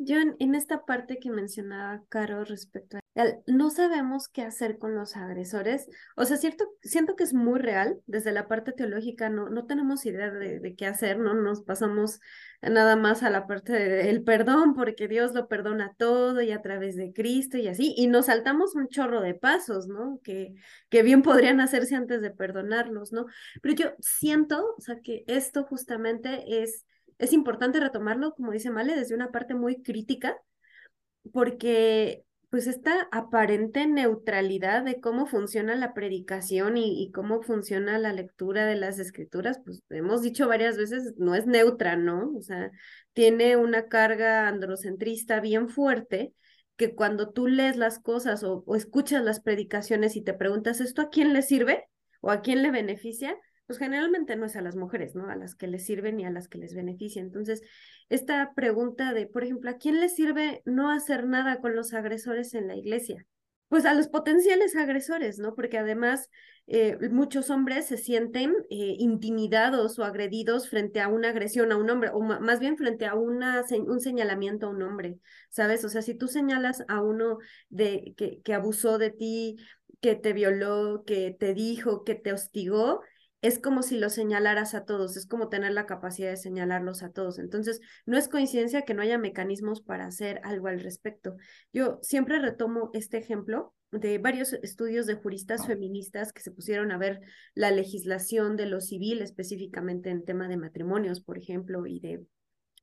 Yo en, esta parte que mencionaba Caro respecto a no sabemos qué hacer con los agresores, o sea, cierto, siento que es muy real, desde la parte teológica no, no tenemos idea de, qué hacer, ¿no? Nos pasamos nada más a la parte del perdón, porque Dios lo perdona todo y a través de Cristo y así, y nos saltamos un chorro de pasos, ¿no? Que, que bien podrían hacerse antes de perdonarlos, ¿no? Pero yo siento, o sea, que esto justamente es es importante retomarlo, como dice Male, desde una parte muy crítica, porque pues esta aparente neutralidad de cómo funciona la predicación y, cómo funciona la lectura de las escrituras, pues hemos dicho varias veces, no es neutra, ¿no? O sea, tiene una carga androcentrista bien fuerte que cuando tú lees las cosas o, o escuchas las predicaciones y te preguntas, ¿esto a quién le sirve o a quién le beneficia? Pues generalmente no es a las mujeres, ¿no? A las que les sirven y a las que les beneficia. Entonces, esta pregunta de, por ejemplo, ¿a quién le sirve no hacer nada con los agresores en la iglesia? Pues a los potenciales agresores, ¿no? Porque además eh, muchos hombres se sienten eh, intimidados o agredidos frente a una agresión a un hombre, o más bien frente a una, un señalamiento a un hombre, ¿sabes? O sea, si tú señalas a uno de, que, que abusó de ti, que te violó, que te dijo, que te hostigó, es como si los señalaras a todos, es como tener la capacidad de señalarlos a todos. Entonces, no es coincidencia que no haya mecanismos para hacer algo al respecto. Yo siempre retomo este ejemplo de varios estudios de juristas feministas que se pusieron a ver la legislación de lo civil, específicamente en tema de matrimonios, por ejemplo, y de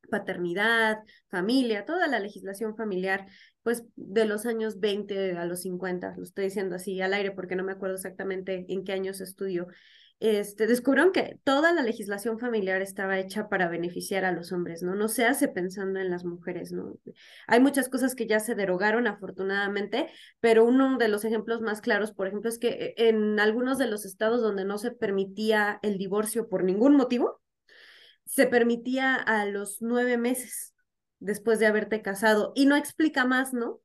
paternidad, familia, toda la legislación familiar, pues de los años 20 a los 50, lo estoy diciendo así al aire porque no me acuerdo exactamente en qué años estudió este, descubrieron que toda la legislación familiar estaba hecha para beneficiar a los hombres, ¿no? No se hace pensando en las mujeres, ¿no? Hay muchas cosas que ya se derogaron afortunadamente, pero uno de los ejemplos más claros, por ejemplo, es que eh, en algunos de los estados donde no se permitía el divorcio por ningún motivo, se permitía a los nueve meses después de haberte casado y no explica más, ¿no?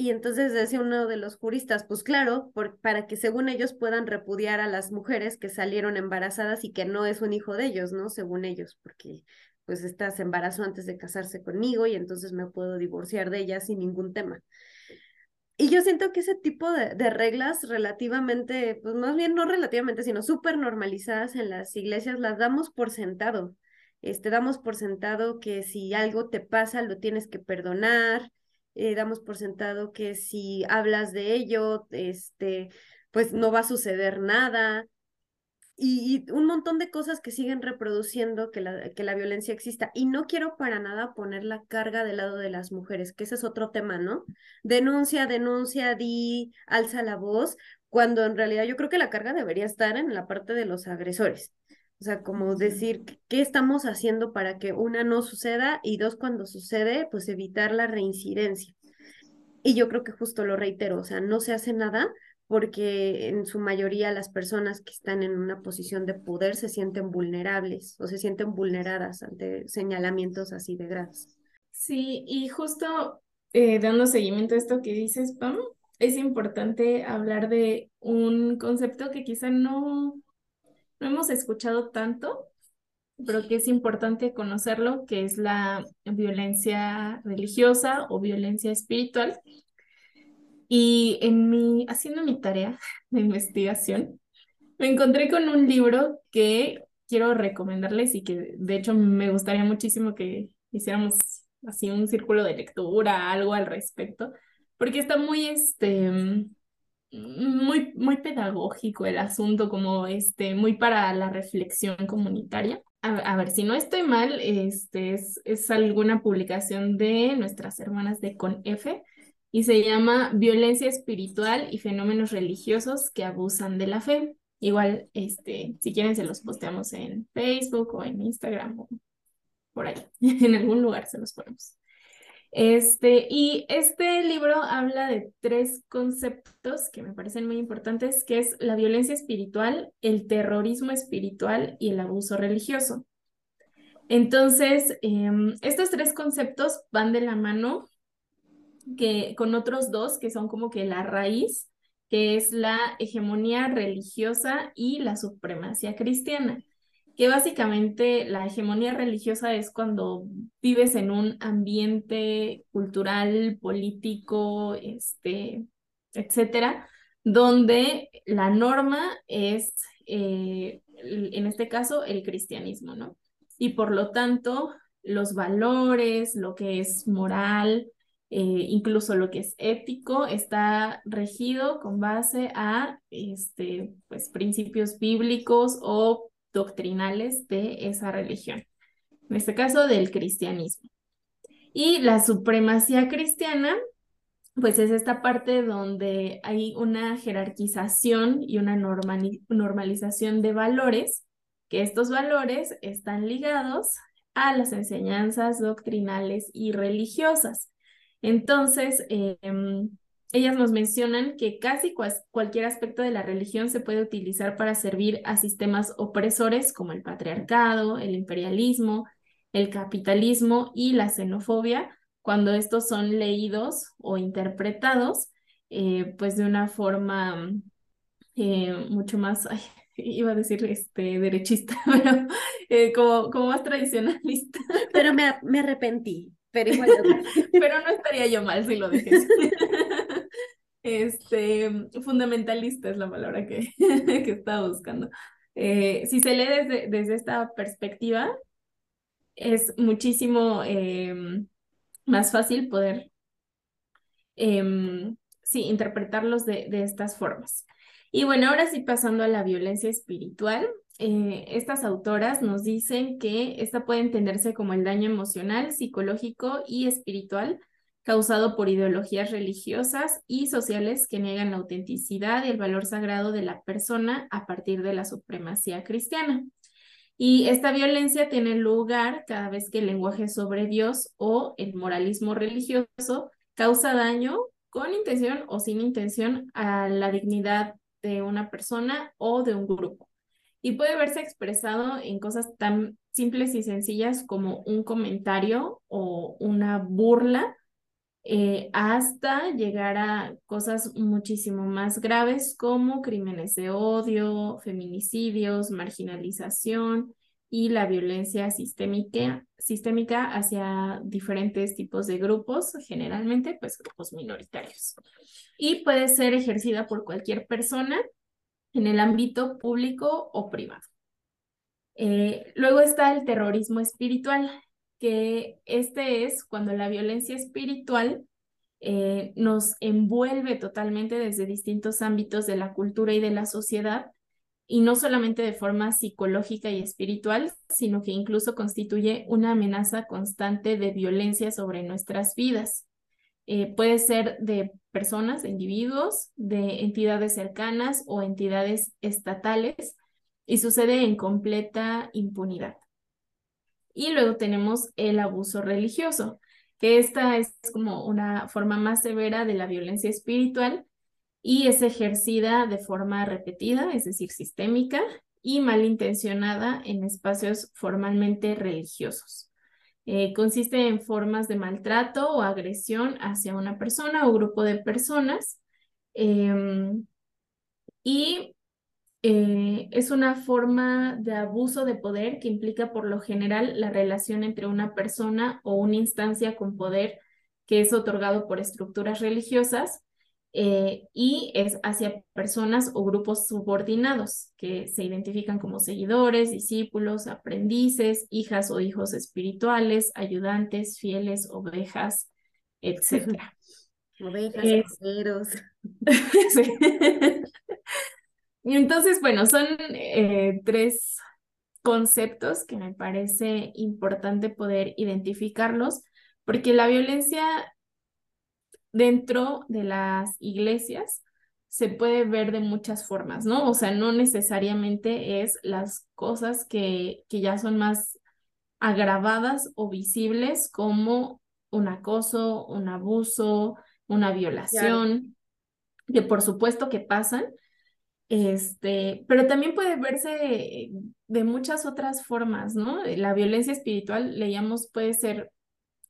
Y entonces decía uno de los juristas, pues claro, para que según ellos puedan repudiar a las mujeres que salieron embarazadas y que no es un hijo de ellos, ¿no? Según ellos, porque pues estás embarazó antes de casarse conmigo y entonces me puedo divorciar de ella sin ningún tema. Y yo siento que ese tipo de, de, reglas relativamente, pues más bien no relativamente, sino súper normalizadas en las iglesias, las damos por sentado. Este, damos por sentado que si algo te pasa, lo tienes que perdonar, eh, damos por sentado que si hablas de ello, este, pues no va a suceder nada y, un montón de cosas que siguen reproduciendo que la, que la violencia exista. Y no quiero para nada poner la carga del lado de las mujeres, que ese es otro tema, ¿no? Denuncia, denuncia, di, alza la voz, cuando en realidad yo creo que la carga debería estar en la parte de los agresores. O sea, como decir, ¿qué estamos haciendo para que una no suceda? Y dos, cuando sucede, pues evitar la reincidencia. Y yo creo que justo lo reitero, o sea, no se hace nada porque en su mayoría las personas que están en una posición de poder se sienten vulnerables o se sienten vulneradas ante señalamientos así de graves. Sí, y justo eh, dando seguimiento a esto que dices, Pam, es importante hablar de un concepto que quizá no, no hemos escuchado tanto, pero que es importante conocerlo, que es la violencia religiosa o violencia espiritual, y en mi, haciendo mi tarea de investigación, me encontré con un libro que quiero recomendarles y que de hecho me gustaría muchísimo que hiciéramos así un círculo de lectura, algo al respecto, porque está muy, este, muy, muy pedagógico el asunto, como este, muy para la reflexión comunitaria. A, ver, si no estoy mal, este es, es alguna publicación de nuestras hermanas de CONF, y se llama Violencia Espiritual y Fenómenos Religiosos que Abusan de la Fe. Igual, este, si quieren, se los posteamos en Facebook o en Instagram o por ahí, en algún lugar se los ponemos. Este, y este libro habla de tres conceptos que me parecen muy importantes, que es la violencia espiritual, el terrorismo espiritual y el abuso religioso. Entonces, em, estos tres conceptos van de la mano que con otros dos que son como que la raíz, que es la hegemonía religiosa y la supremacía cristiana, que básicamente la hegemonía religiosa es cuando vives en un ambiente cultural, político, este, etcétera, donde la norma es, eh, en este caso, el cristianismo, ¿no? Y por lo tanto, los valores, lo que es moral, eh, incluso lo que es ético está regido con base a este, pues, principios bíblicos o doctrinales de esa religión, en este caso del cristianismo. Y la supremacía cristiana, pues es esta parte donde hay una jerarquización y una normalización de valores, que estos valores están ligados a las enseñanzas doctrinales y religiosas. Entonces, em, ellas nos mencionan que casi cualquier aspecto de la religión se puede utilizar para servir a sistemas opresores como el patriarcado, el imperialismo, el capitalismo y la xenofobia, cuando estos son leídos o interpretados, eh, pues de una forma eh, mucho más, iba a decir este, derechista, pero eh, como, como más tradicionalista. Pero me, me arrepentí. Pero Pero no estaría yo mal si lo dijese. Este, fundamentalista es la palabra que, que estaba buscando. Eh, si se lee desde, desde esta perspectiva, es muchísimo em, más fácil poder em, sí, interpretarlos de, de estas formas. Y bueno, ahora sí pasando a la violencia espiritual, eh, estas autoras nos dicen que esta puede entenderse como el daño emocional, psicológico y espiritual causado por ideologías religiosas y sociales que niegan la autenticidad y el valor sagrado de la persona a partir de la supremacía cristiana. Y esta violencia tiene lugar cada vez que el lenguaje sobre Dios o el moralismo religioso causa daño con intención o sin intención a la dignidad de una persona o de un grupo y puede verse expresado en cosas tan simples y sencillas como un comentario o una burla eh, hasta llegar a cosas muchísimo más graves como crímenes de odio, feminicidios, marginalización y la violencia sistémica, sistémica hacia diferentes tipos de grupos, generalmente pues grupos minoritarios. Y puede ser ejercida por cualquier persona en el ámbito público o privado. Eh, luego está el terrorismo espiritual, que este es cuando la violencia espiritual eh, nos envuelve totalmente desde distintos ámbitos de la cultura y de la sociedad, y no solamente de forma psicológica y espiritual, sino que incluso constituye una amenaza constante de violencia sobre nuestras vidas. Eh, puede ser de personas, de individuos, de entidades cercanas o entidades estatales, y sucede en completa impunidad. Y luego tenemos el abuso religioso, que esta es como una forma más severa de la violencia espiritual y es ejercida de forma repetida, es decir, sistémica y malintencionada en espacios formalmente religiosos. Eh, consiste en formas de maltrato o agresión hacia una persona o grupo de personas em, y eh, es una forma de abuso de poder que implica por lo general la relación entre una persona o una instancia con poder que es otorgado por estructuras religiosas eh, y es hacia personas o grupos subordinados que se identifican como seguidores, discípulos, aprendices, hijas o hijos espirituales, ayudantes, fieles, ovejas, etc. Ovejas, Y entonces, bueno, son eh, tres conceptos que me parece importante poder identificarlos, porque la violencia dentro de las iglesias se puede ver de muchas formas, ¿no? O sea, no necesariamente es las cosas que, que ya son más agravadas o visibles como un acoso, un abuso, una violación, que por supuesto que pasan, este, pero también puede verse de muchas otras formas, ¿no? La violencia espiritual, leíamos, puede ser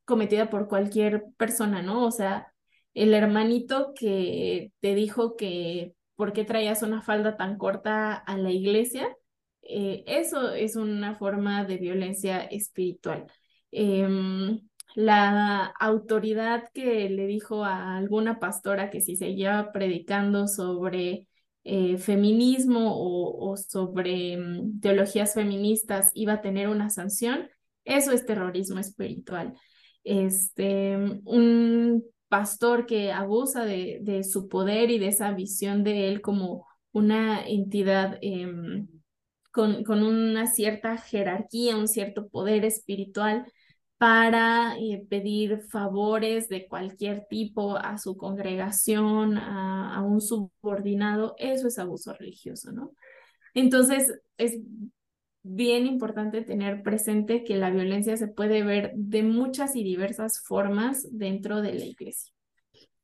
cometida por cualquier persona, ¿no? O sea, el hermanito que te dijo que por qué traías una falda tan corta a la iglesia, eh, eso es una forma de violencia espiritual. Em, la autoridad que le dijo a alguna pastora que si seguía predicando sobre eh, feminismo o, sobre mm, teologías feministas iba a tener una sanción, eso es terrorismo espiritual. Este, un pastor que abusa de, su poder y de esa visión de él como una entidad em, con una cierta jerarquía, un cierto poder espiritual, para eh, pedir favores de cualquier tipo a su congregación, a, un subordinado, eso es abuso religioso, ¿no? Entonces, es bien importante tener presente que la violencia se puede ver de muchas y diversas formas dentro de la iglesia.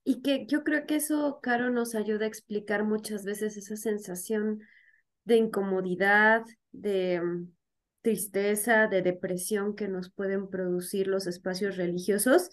Y que yo creo que eso, Caro, nos ayuda a explicar muchas veces esa sensación de incomodidad, de tristeza, de depresión que nos pueden producir los espacios religiosos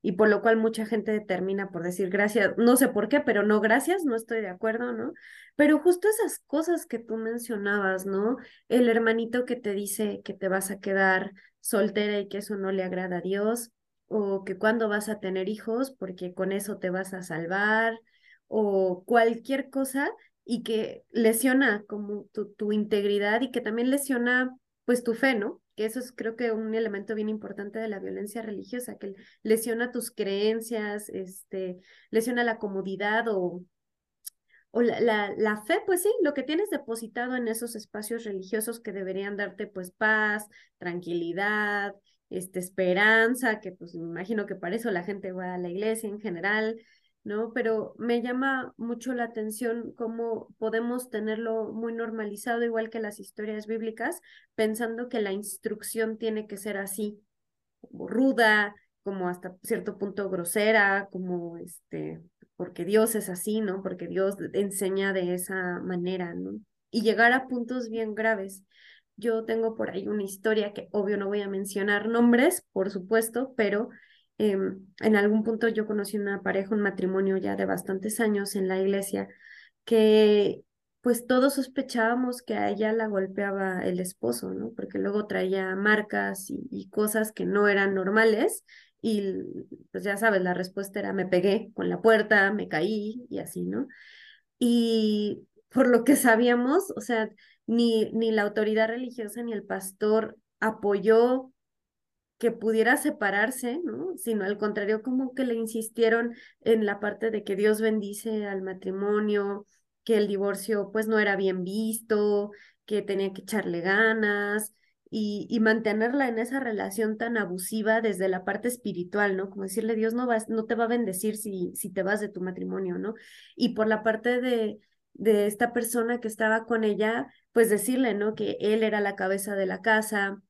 y por lo cual mucha gente termina por decir gracias, no sé por qué, pero no gracias, no estoy de acuerdo, ¿no? Pero justo esas cosas que tú mencionabas, ¿no? El hermanito que te dice que te vas a quedar soltera y que eso no le agrada a Dios, o que cuando vas a tener hijos porque con eso te vas a salvar, o cualquier cosa y que lesiona como tu, tu integridad y que también lesiona pues tu fe, ¿no? Que eso es creo que un elemento bien importante de la violencia religiosa, que lesiona tus creencias, este, lesiona la comodidad o, o la, la, la, fe, pues sí, lo que tienes depositado en esos espacios religiosos que deberían darte pues paz, tranquilidad, este, esperanza, que pues me imagino que para eso la gente va a la iglesia en general, ¿no? Pero me llama mucho la atención cómo podemos tenerlo muy normalizado, igual que las historias bíblicas, pensando que la instrucción tiene que ser así, ruda, como hasta cierto punto grosera, como este, porque Dios es así, ¿no? Porque Dios enseña de esa manera, ¿no? Y llegar a puntos bien graves. Yo tengo por ahí una historia que obvio no voy a mencionar nombres, por supuesto, pero Em, en algún punto yo conocí una pareja, un matrimonio ya de bastantes años en la iglesia, que pues todos sospechábamos que a ella la golpeaba el esposo, ¿no? Porque luego traía marcas y, y cosas que no eran normales y pues ya sabes, la respuesta era me pegué con la puerta, me caí y así, ¿no? Y por lo que sabíamos, o sea, ni, ni la autoridad religiosa ni el pastor apoyó que pudiera separarse, ¿no? Sino al contrario, como que le insistieron en la parte de que Dios bendice al matrimonio, que el divorcio pues no era bien visto, que tenía que echarle ganas y, y mantenerla en esa relación tan abusiva desde la parte espiritual, ¿no? Como decirle, Dios no, vas, no te va a bendecir si, si te vas de tu matrimonio, ¿no? Y por la parte de, de esta persona que estaba con ella, pues decirle, ¿no? Que él era la cabeza de la casa,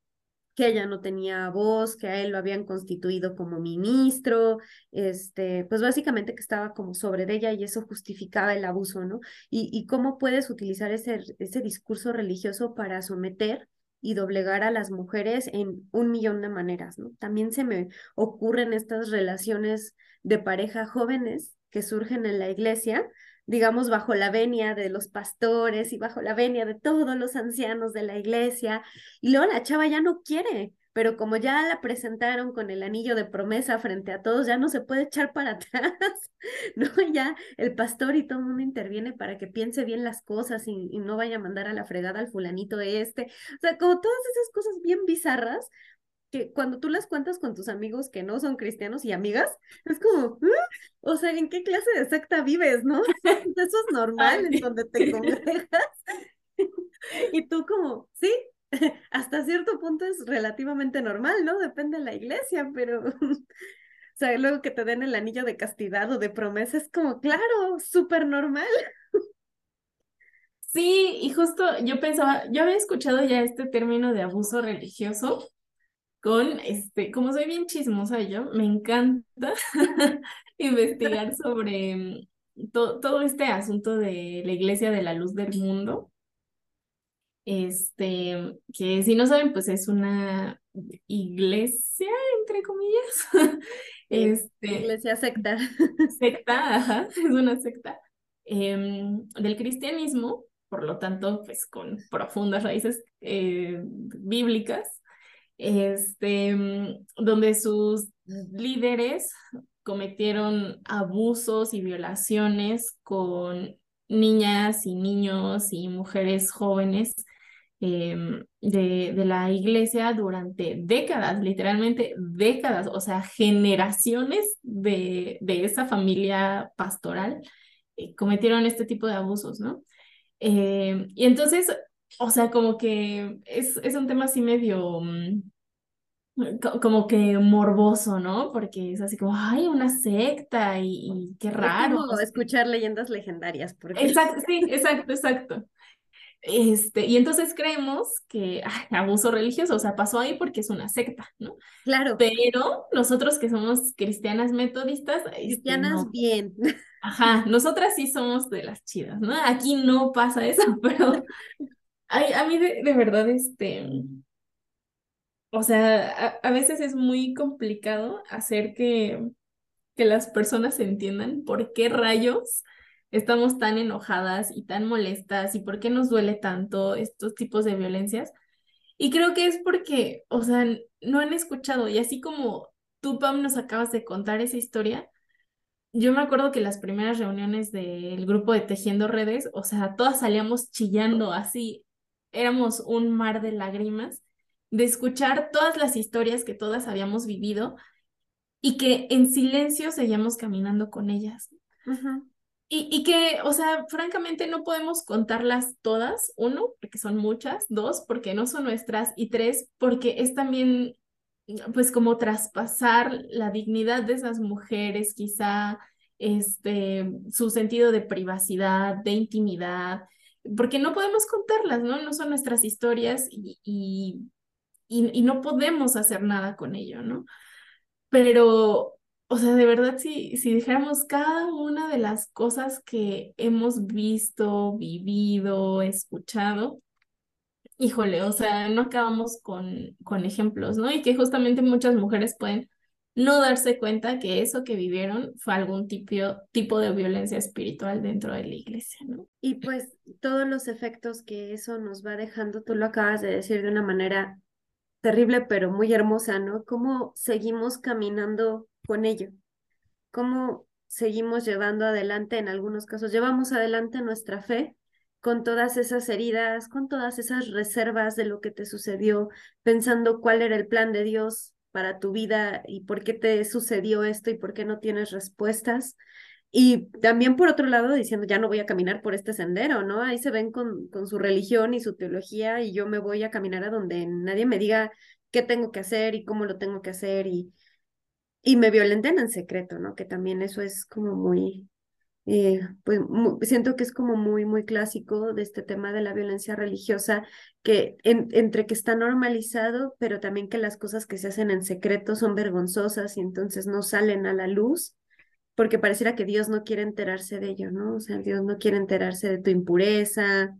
que ella no tenía voz, que a él lo habían constituido como ministro, este, pues básicamente que estaba como sobre ella y eso justificaba el abuso, ¿no? Y, y cómo puedes utilizar ese, ese discurso religioso para someter y doblegar a las mujeres en un millón de maneras, ¿no? También se me ocurren estas relaciones de pareja jóvenes que surgen en la iglesia, digamos, bajo la venia de los pastores y bajo la venia de todos los ancianos de la iglesia. Y luego la chava ya no quiere, pero como ya la presentaron con el anillo de promesa frente a todos, ya no se puede echar para atrás, ¿no? Ya el pastor y todo el mundo interviene para que piense bien las cosas y, y no vaya a mandar a la fregada al fulanito este. O sea, como todas esas cosas bien bizarras, que cuando tú las cuentas con tus amigos que no son cristianos y amigas, es como, ¿Ah? o sea, ¿en qué clase de secta vives, no? Eso es normal en donde te congregas. y tú como, sí, hasta cierto punto es relativamente normal, ¿no? Depende de la iglesia, pero, o sea, luego que te den el anillo de castidad o de promesa, es como, claro, súper normal. Sí, y justo yo pensaba, yo había escuchado ya este término de abuso religioso, con, este, como soy bien chismosa yo, me encanta investigar sobre mm, todo este asunto de la Iglesia de la Luz del Mundo. Este, que si no saben, pues es una iglesia, entre comillas. Este, iglesia secta. Secta, ajá, es una secta em, del cristianismo, por lo tanto, pues con profundas raíces eh, bíblicas este, mm, donde sus líderes cometieron abusos y violaciones con niñas y niños y mujeres jóvenes em, de, de, la iglesia durante décadas, literalmente décadas, o sea, generaciones de, de esa familia pastoral eh, cometieron este tipo de abusos, ¿no? Eh, y entonces o sea, como que es, es un tema así medio mm, como que morboso, ¿no? Porque es así como, ay, una secta y, qué raro. Es como escuchar leyendas legendarias. Porque... Exacto, sí, exacto, exacto. Este, y entonces creemos que ay, abuso religioso, o sea, pasó ahí porque es una secta, ¿no? Claro. Pero nosotros que somos cristianas metodistas. Este, cristianas bien. Ajá, nosotras sí somos de las chidas, ¿no? Aquí no pasa eso, pero Ay, a mí de, de verdad, este, o sea, a, veces es muy complicado hacer que, que las personas entiendan por qué rayos estamos tan enojadas y tan molestas y por qué nos duele tanto estos tipos de violencias. Y creo que es porque, o sea, no han escuchado y así como tú, Pam, nos acabas de contar esa historia, yo me acuerdo que las primeras reuniones del grupo de Tejiendo Redes, o sea, todas salíamos chillando así, éramos un mar de lágrimas, de escuchar todas las historias que todas habíamos vivido y que en silencio seguíamos caminando con ellas. y, y, que, o sea, francamente no podemos contarlas todas, uno, porque son muchas, dos, porque no son nuestras, y tres, porque es también, pues, como traspasar la dignidad de esas mujeres, quizá, este, su sentido de privacidad, de intimidad, porque no podemos contarlas, ¿no? No son nuestras historias y, y, y, no podemos hacer nada con ello, ¿no? Pero, o sea, de verdad, si, si dijéramos cada una de las cosas que hemos visto, vivido, escuchado, híjole, o sea, no acabamos con, con ejemplos, ¿no? Y que justamente muchas mujeres pueden no darse cuenta que eso que vivieron fue algún tipo, tipo de violencia espiritual dentro de la iglesia, ¿no? Y pues todos los efectos que eso nos va dejando, tú lo acabas de decir de una manera terrible, pero muy hermosa, ¿no? Cómo seguimos caminando con ello, cómo seguimos llevando adelante, en algunos casos, llevamos adelante nuestra fe con todas esas heridas, con todas esas reservas de lo que te sucedió, pensando cuál era el plan de Dios para tu vida y por qué te sucedió esto y por qué no tienes respuestas. Y también por otro lado diciendo, ya no voy a caminar por este sendero, ¿no? Ahí se ven con, con su religión y su teología y yo me voy a caminar a donde nadie me diga qué tengo que hacer y cómo lo tengo que hacer y, y me violenten en secreto, ¿no? Que también eso es como muy, eh, pues siento que es como muy, muy clásico de este tema de la violencia religiosa, que entre que está normalizado, pero también que las cosas que se hacen en secreto son vergonzosas y entonces no salen a la luz, porque pareciera que Dios no quiere enterarse de ello, ¿no? O sea, Dios no quiere enterarse de tu impureza,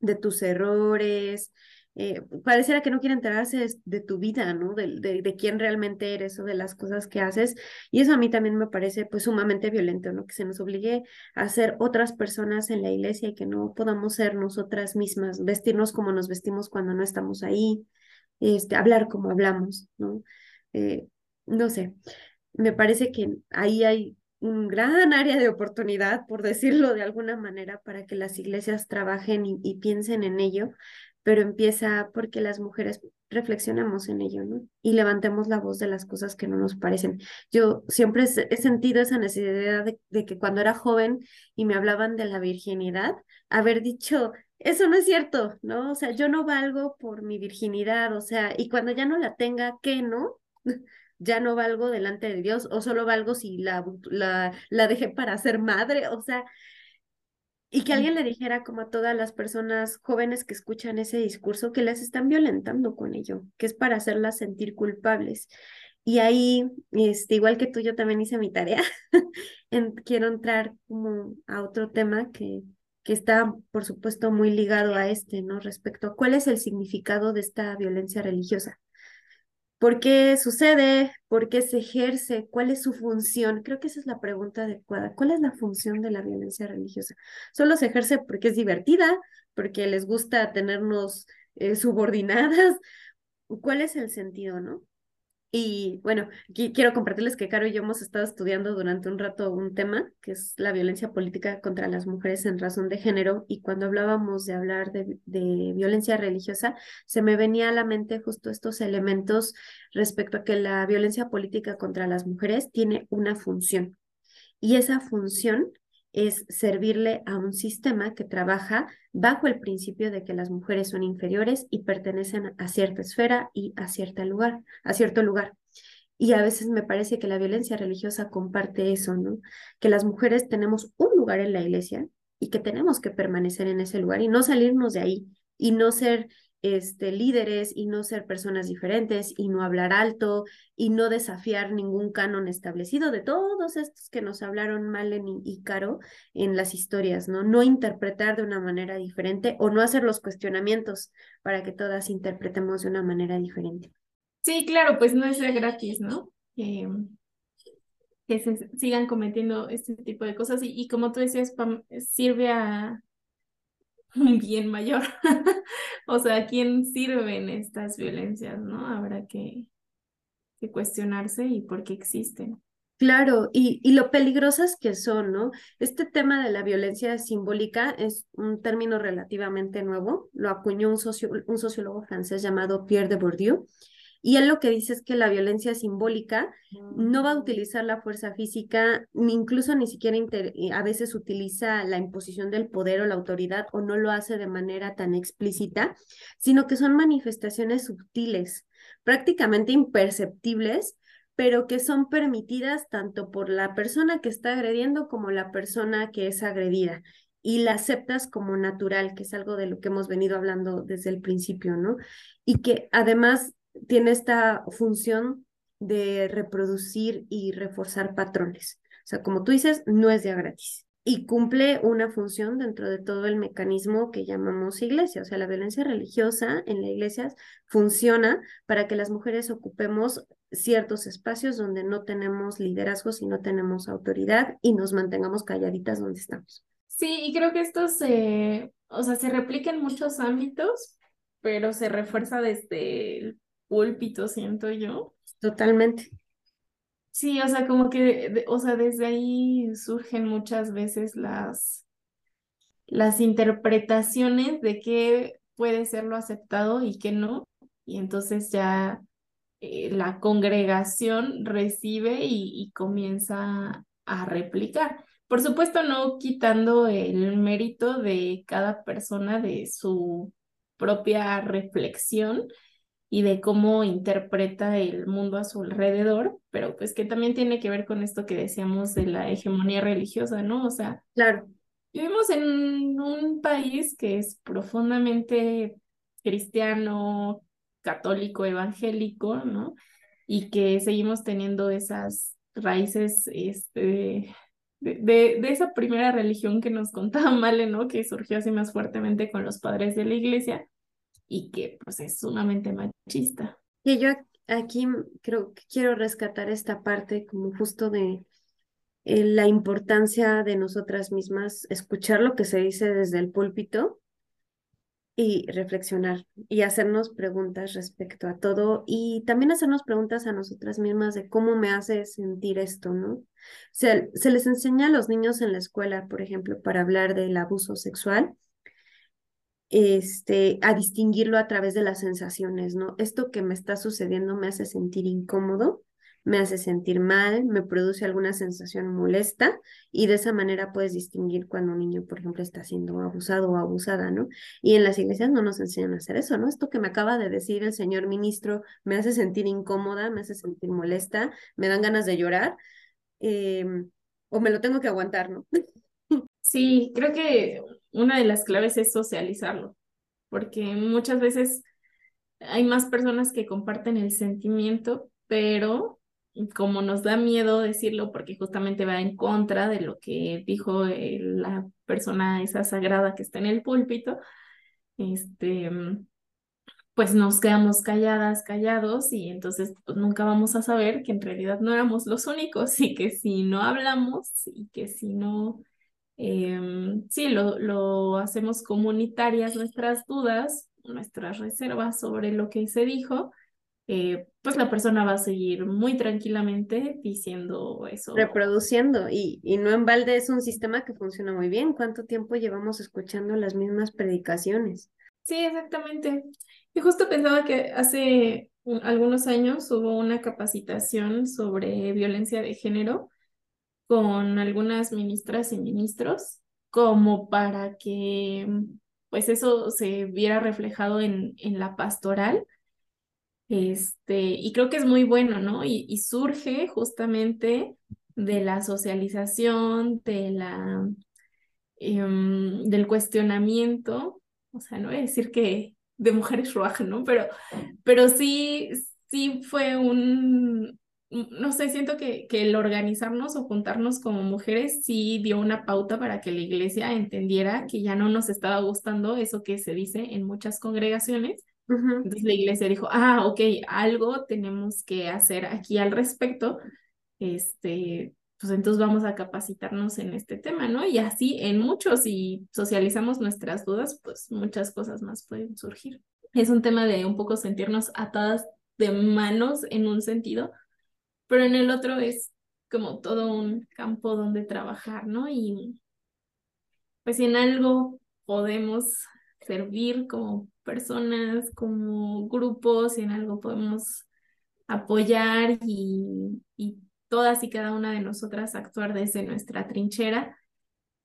de tus errores, eh, pareciera que no quiere enterarse de, tu vida, ¿no? De, de, quién realmente eres o de las cosas que haces. Y eso a mí también me parece pues sumamente violento, ¿no? Que se nos obligue a ser otras personas en la iglesia y que no podamos ser nosotras mismas, vestirnos como nos vestimos cuando no estamos ahí, este, hablar como hablamos, ¿no? Eh, no sé, me parece que ahí hay un gran área de oportunidad, por decirlo de alguna manera, para que las iglesias trabajen y piensen en ello, pero empieza porque las mujeres reflexionamos en ello, ¿no? Y levantemos la voz de las cosas que no nos parecen. Yo siempre he sentido esa necesidad de, que cuando era joven y me hablaban de la virginidad, haber dicho, eso no es cierto, ¿no? O sea, yo no valgo por mi virginidad, o sea, y cuando ya no la tenga, ¿qué no? ya no valgo delante de Dios o solo valgo si la, la, la dejé para ser madre, o sea, y que alguien le dijera como a todas las personas jóvenes que escuchan ese discurso que las están violentando con ello, que es para hacerlas sentir culpables. Y ahí, este, igual que tú, yo también hice mi tarea. quiero entrar como a otro tema que, que está, por supuesto, muy ligado a este, ¿no? Respecto a cuál es el significado de esta violencia religiosa. ¿Por qué sucede? ¿Por qué se ejerce? ¿Cuál es su función? Creo que esa es la pregunta adecuada. ¿Cuál es la función de la violencia religiosa? ¿Solo se ejerce porque es divertida? ¿Porque les gusta tenernos eh, subordinadas? ¿Cuál es el sentido, no? Y bueno, quiero compartirles que Caro y yo hemos estado estudiando durante un rato un tema que es la violencia política contra las mujeres en razón de género y cuando hablábamos de hablar de, de violencia religiosa, se me venía a la mente justo estos elementos respecto a que la violencia política contra las mujeres tiene una función y esa función es servirle a un sistema que trabaja bajo el principio de que las mujeres son inferiores y pertenecen a cierta esfera y a, cierto lugar, a cierto lugar. Y a veces me parece que la violencia religiosa comparte eso, ¿no? Que las mujeres tenemos un lugar en la iglesia y que tenemos que permanecer en ese lugar y no salirnos de ahí y no ser este, líderes y no ser personas diferentes y no hablar alto y no desafiar ningún canon establecido de todos estos que nos hablaron Malen y, Caro en las historias, ¿no? No interpretar de una manera diferente o no hacer los cuestionamientos para que todas interpretemos de una manera diferente. Sí, claro, pues no es gratis, ¿no? que se sigan cometiendo este tipo de cosas y, y como tú decías, sirve a, bien mayor. o sea, ¿a quién sirven estas violencias, no? Habrá que, que cuestionarse y por qué existen. Claro, y, y lo peligrosas que son, ¿no? Este tema de la violencia simbólica es un término relativamente nuevo, lo acuñó un, socio, un sociólogo francés llamado Pierre de Bourdieu, y él lo que dice es que la violencia simbólica no va a utilizar la fuerza física, ni incluso ni siquiera a veces utiliza la imposición del poder o la autoridad o no lo hace de manera tan explícita, sino que son manifestaciones sutiles, prácticamente imperceptibles, pero que son permitidas tanto por la persona que está agrediendo como la persona que es agredida y la aceptas como natural, que es algo de lo que hemos venido hablando desde el principio, ¿no? Y que además tiene esta función de reproducir y reforzar patrones. O sea, como tú dices, no es de gratis. y cumple una función dentro de todo el mecanismo que llamamos iglesia. O sea, la violencia religiosa en la iglesia funciona para que las mujeres ocupemos ciertos espacios donde no tenemos liderazgos y no tenemos autoridad y nos mantengamos calladitas donde estamos. Sí, y creo que esto se, o sea, se replica en muchos ámbitos, pero se refuerza desde púlpito, siento yo. Totalmente. Sí, o sea, como que, o sea, desde ahí surgen muchas veces las, las interpretaciones de qué puede ser lo aceptado y qué no. Y entonces ya eh, la congregación recibe y, y comienza a replicar. Por supuesto, no quitando el mérito de cada persona de su propia reflexión, y de cómo interpreta el mundo a su alrededor, pero pues que también tiene que ver con esto que decíamos de la hegemonía religiosa, ¿no? O sea, claro. Vivimos en un país que es profundamente cristiano, católico, evangélico, ¿no? Y que seguimos teniendo esas raíces este, de, de, de, esa primera religión que nos contaba Male, ¿no? Que surgió así más fuertemente con los padres de la iglesia y que pues es sumamente machista. Y yo aquí creo que quiero rescatar esta parte como justo de eh, la importancia de nosotras mismas, escuchar lo que se dice desde el púlpito y reflexionar y hacernos preguntas respecto a todo y también hacernos preguntas a nosotras mismas de cómo me hace sentir esto, ¿no? O sea, se les enseña a los niños en la escuela, por ejemplo, para hablar del abuso sexual este, a distinguirlo a través de las sensaciones, ¿no? Esto que me está sucediendo me hace sentir incómodo, me hace sentir mal, me produce alguna sensación molesta y de esa manera puedes distinguir cuando un niño, por ejemplo, está siendo abusado o abusada, ¿no? Y en las iglesias no nos enseñan a hacer eso, ¿no? Esto que me acaba de decir el señor ministro me hace sentir incómoda, me hace sentir molesta, me dan ganas de llorar em, o me lo tengo que aguantar, ¿no? Sí, creo que una de las claves es socializarlo, porque muchas veces hay más personas que comparten el sentimiento, pero como nos da miedo decirlo porque justamente va en contra de lo que dijo la persona esa sagrada que está en el púlpito, este, pues nos quedamos calladas, callados y entonces pues, nunca vamos a saber que en realidad no éramos los únicos y que si no hablamos y que si no Em, sí, lo, lo hacemos comunitarias nuestras dudas, nuestras reservas sobre lo que se dijo, eh, pues la persona va a seguir muy tranquilamente diciendo eso. Reproduciendo, y, y no en balde es un sistema que funciona muy bien. ¿Cuánto tiempo llevamos escuchando las mismas predicaciones? Sí, exactamente. Y justo pensaba que hace algunos años hubo una capacitación sobre violencia de género con algunas ministras y ministros como para que pues eso se viera reflejado en, en la pastoral. Este, y creo que es muy bueno, ¿no? Y, y surge justamente de la socialización, de la, um, del cuestionamiento, o sea, no voy a decir que de mujeres rojas, ¿no? Pero, pero sí, sí fue un, no sé, siento que, que el organizarnos o juntarnos como mujeres sí dio una pauta para que la iglesia entendiera que ya no nos estaba gustando eso que se dice en muchas congregaciones. Entonces la iglesia dijo, ah, ok, algo tenemos que hacer aquí al respecto. Este, pues entonces vamos a capacitarnos en este tema, ¿no? Y así en muchos, y socializamos nuestras dudas, pues muchas cosas más pueden surgir. Es un tema de un poco sentirnos atadas de manos en un sentido, pero en el otro es como todo un campo donde trabajar, ¿no? Y pues si en algo podemos servir como personas, como grupos, si en algo podemos apoyar y, y todas y cada una de nosotras actuar desde nuestra trinchera,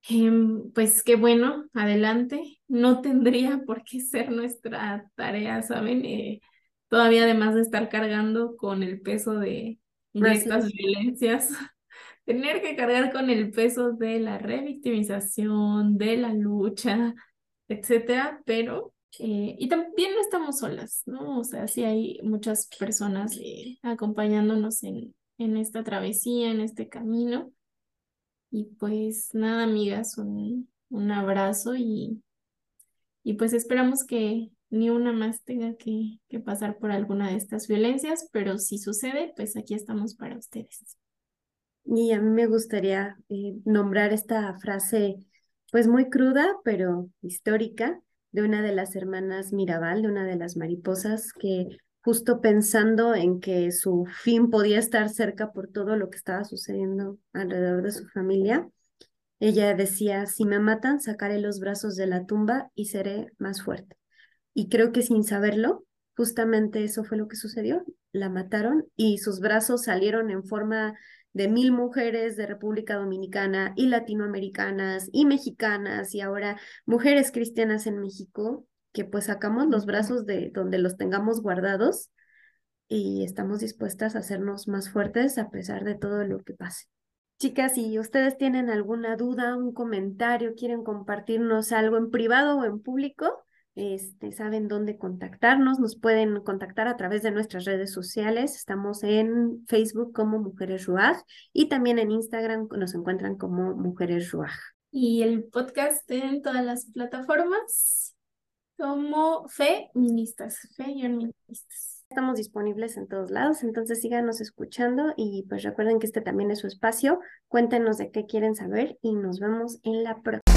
em, pues qué bueno, adelante. No tendría por qué ser nuestra tarea, ¿saben? Eh, todavía además de estar cargando con el peso de, de estas violencias, tener que cargar con el peso de la revictimización, de la lucha, etcétera, pero eh, y también no estamos solas, ¿no? O sea, sí hay muchas personas eh, acompañándonos en, en esta travesía, en este camino. Y pues nada, amigas, un, un abrazo y, y pues esperamos que ni una más tenga que, pasar por alguna de estas violencias, pero si sucede, pues aquí estamos para ustedes. Y a mí me gustaría eh, nombrar esta frase, pues muy cruda, pero histórica, de una de las hermanas Mirabal, de una de las mariposas, que justo pensando en que su fin podía estar cerca por todo lo que estaba sucediendo alrededor de su familia, ella decía, si me matan, sacaré los brazos de la tumba y seré más fuerte. Y creo que sin saberlo, justamente eso fue lo que sucedió. La mataron y sus brazos salieron en forma de mil mujeres de República Dominicana y latinoamericanas y mexicanas y ahora mujeres cristianas en México, que pues sacamos los brazos de donde los tengamos guardados y estamos dispuestas a hacernos más fuertes a pesar de todo lo que pase. Chicas, si ustedes tienen alguna duda, un comentario, quieren compartirnos algo en privado o en público, este, saben dónde contactarnos, nos pueden contactar a través de nuestras redes sociales. Estamos en Facebook como Mujeres Ruaj y también en Instagram nos encuentran como Mujeres Ruaj. Y el podcast en todas las plataformas como Feministas, Feministas. Estamos disponibles en todos lados, entonces síganos escuchando y pues recuerden que este también es su espacio. Cuéntenos de qué quieren saber y nos vemos en la próxima.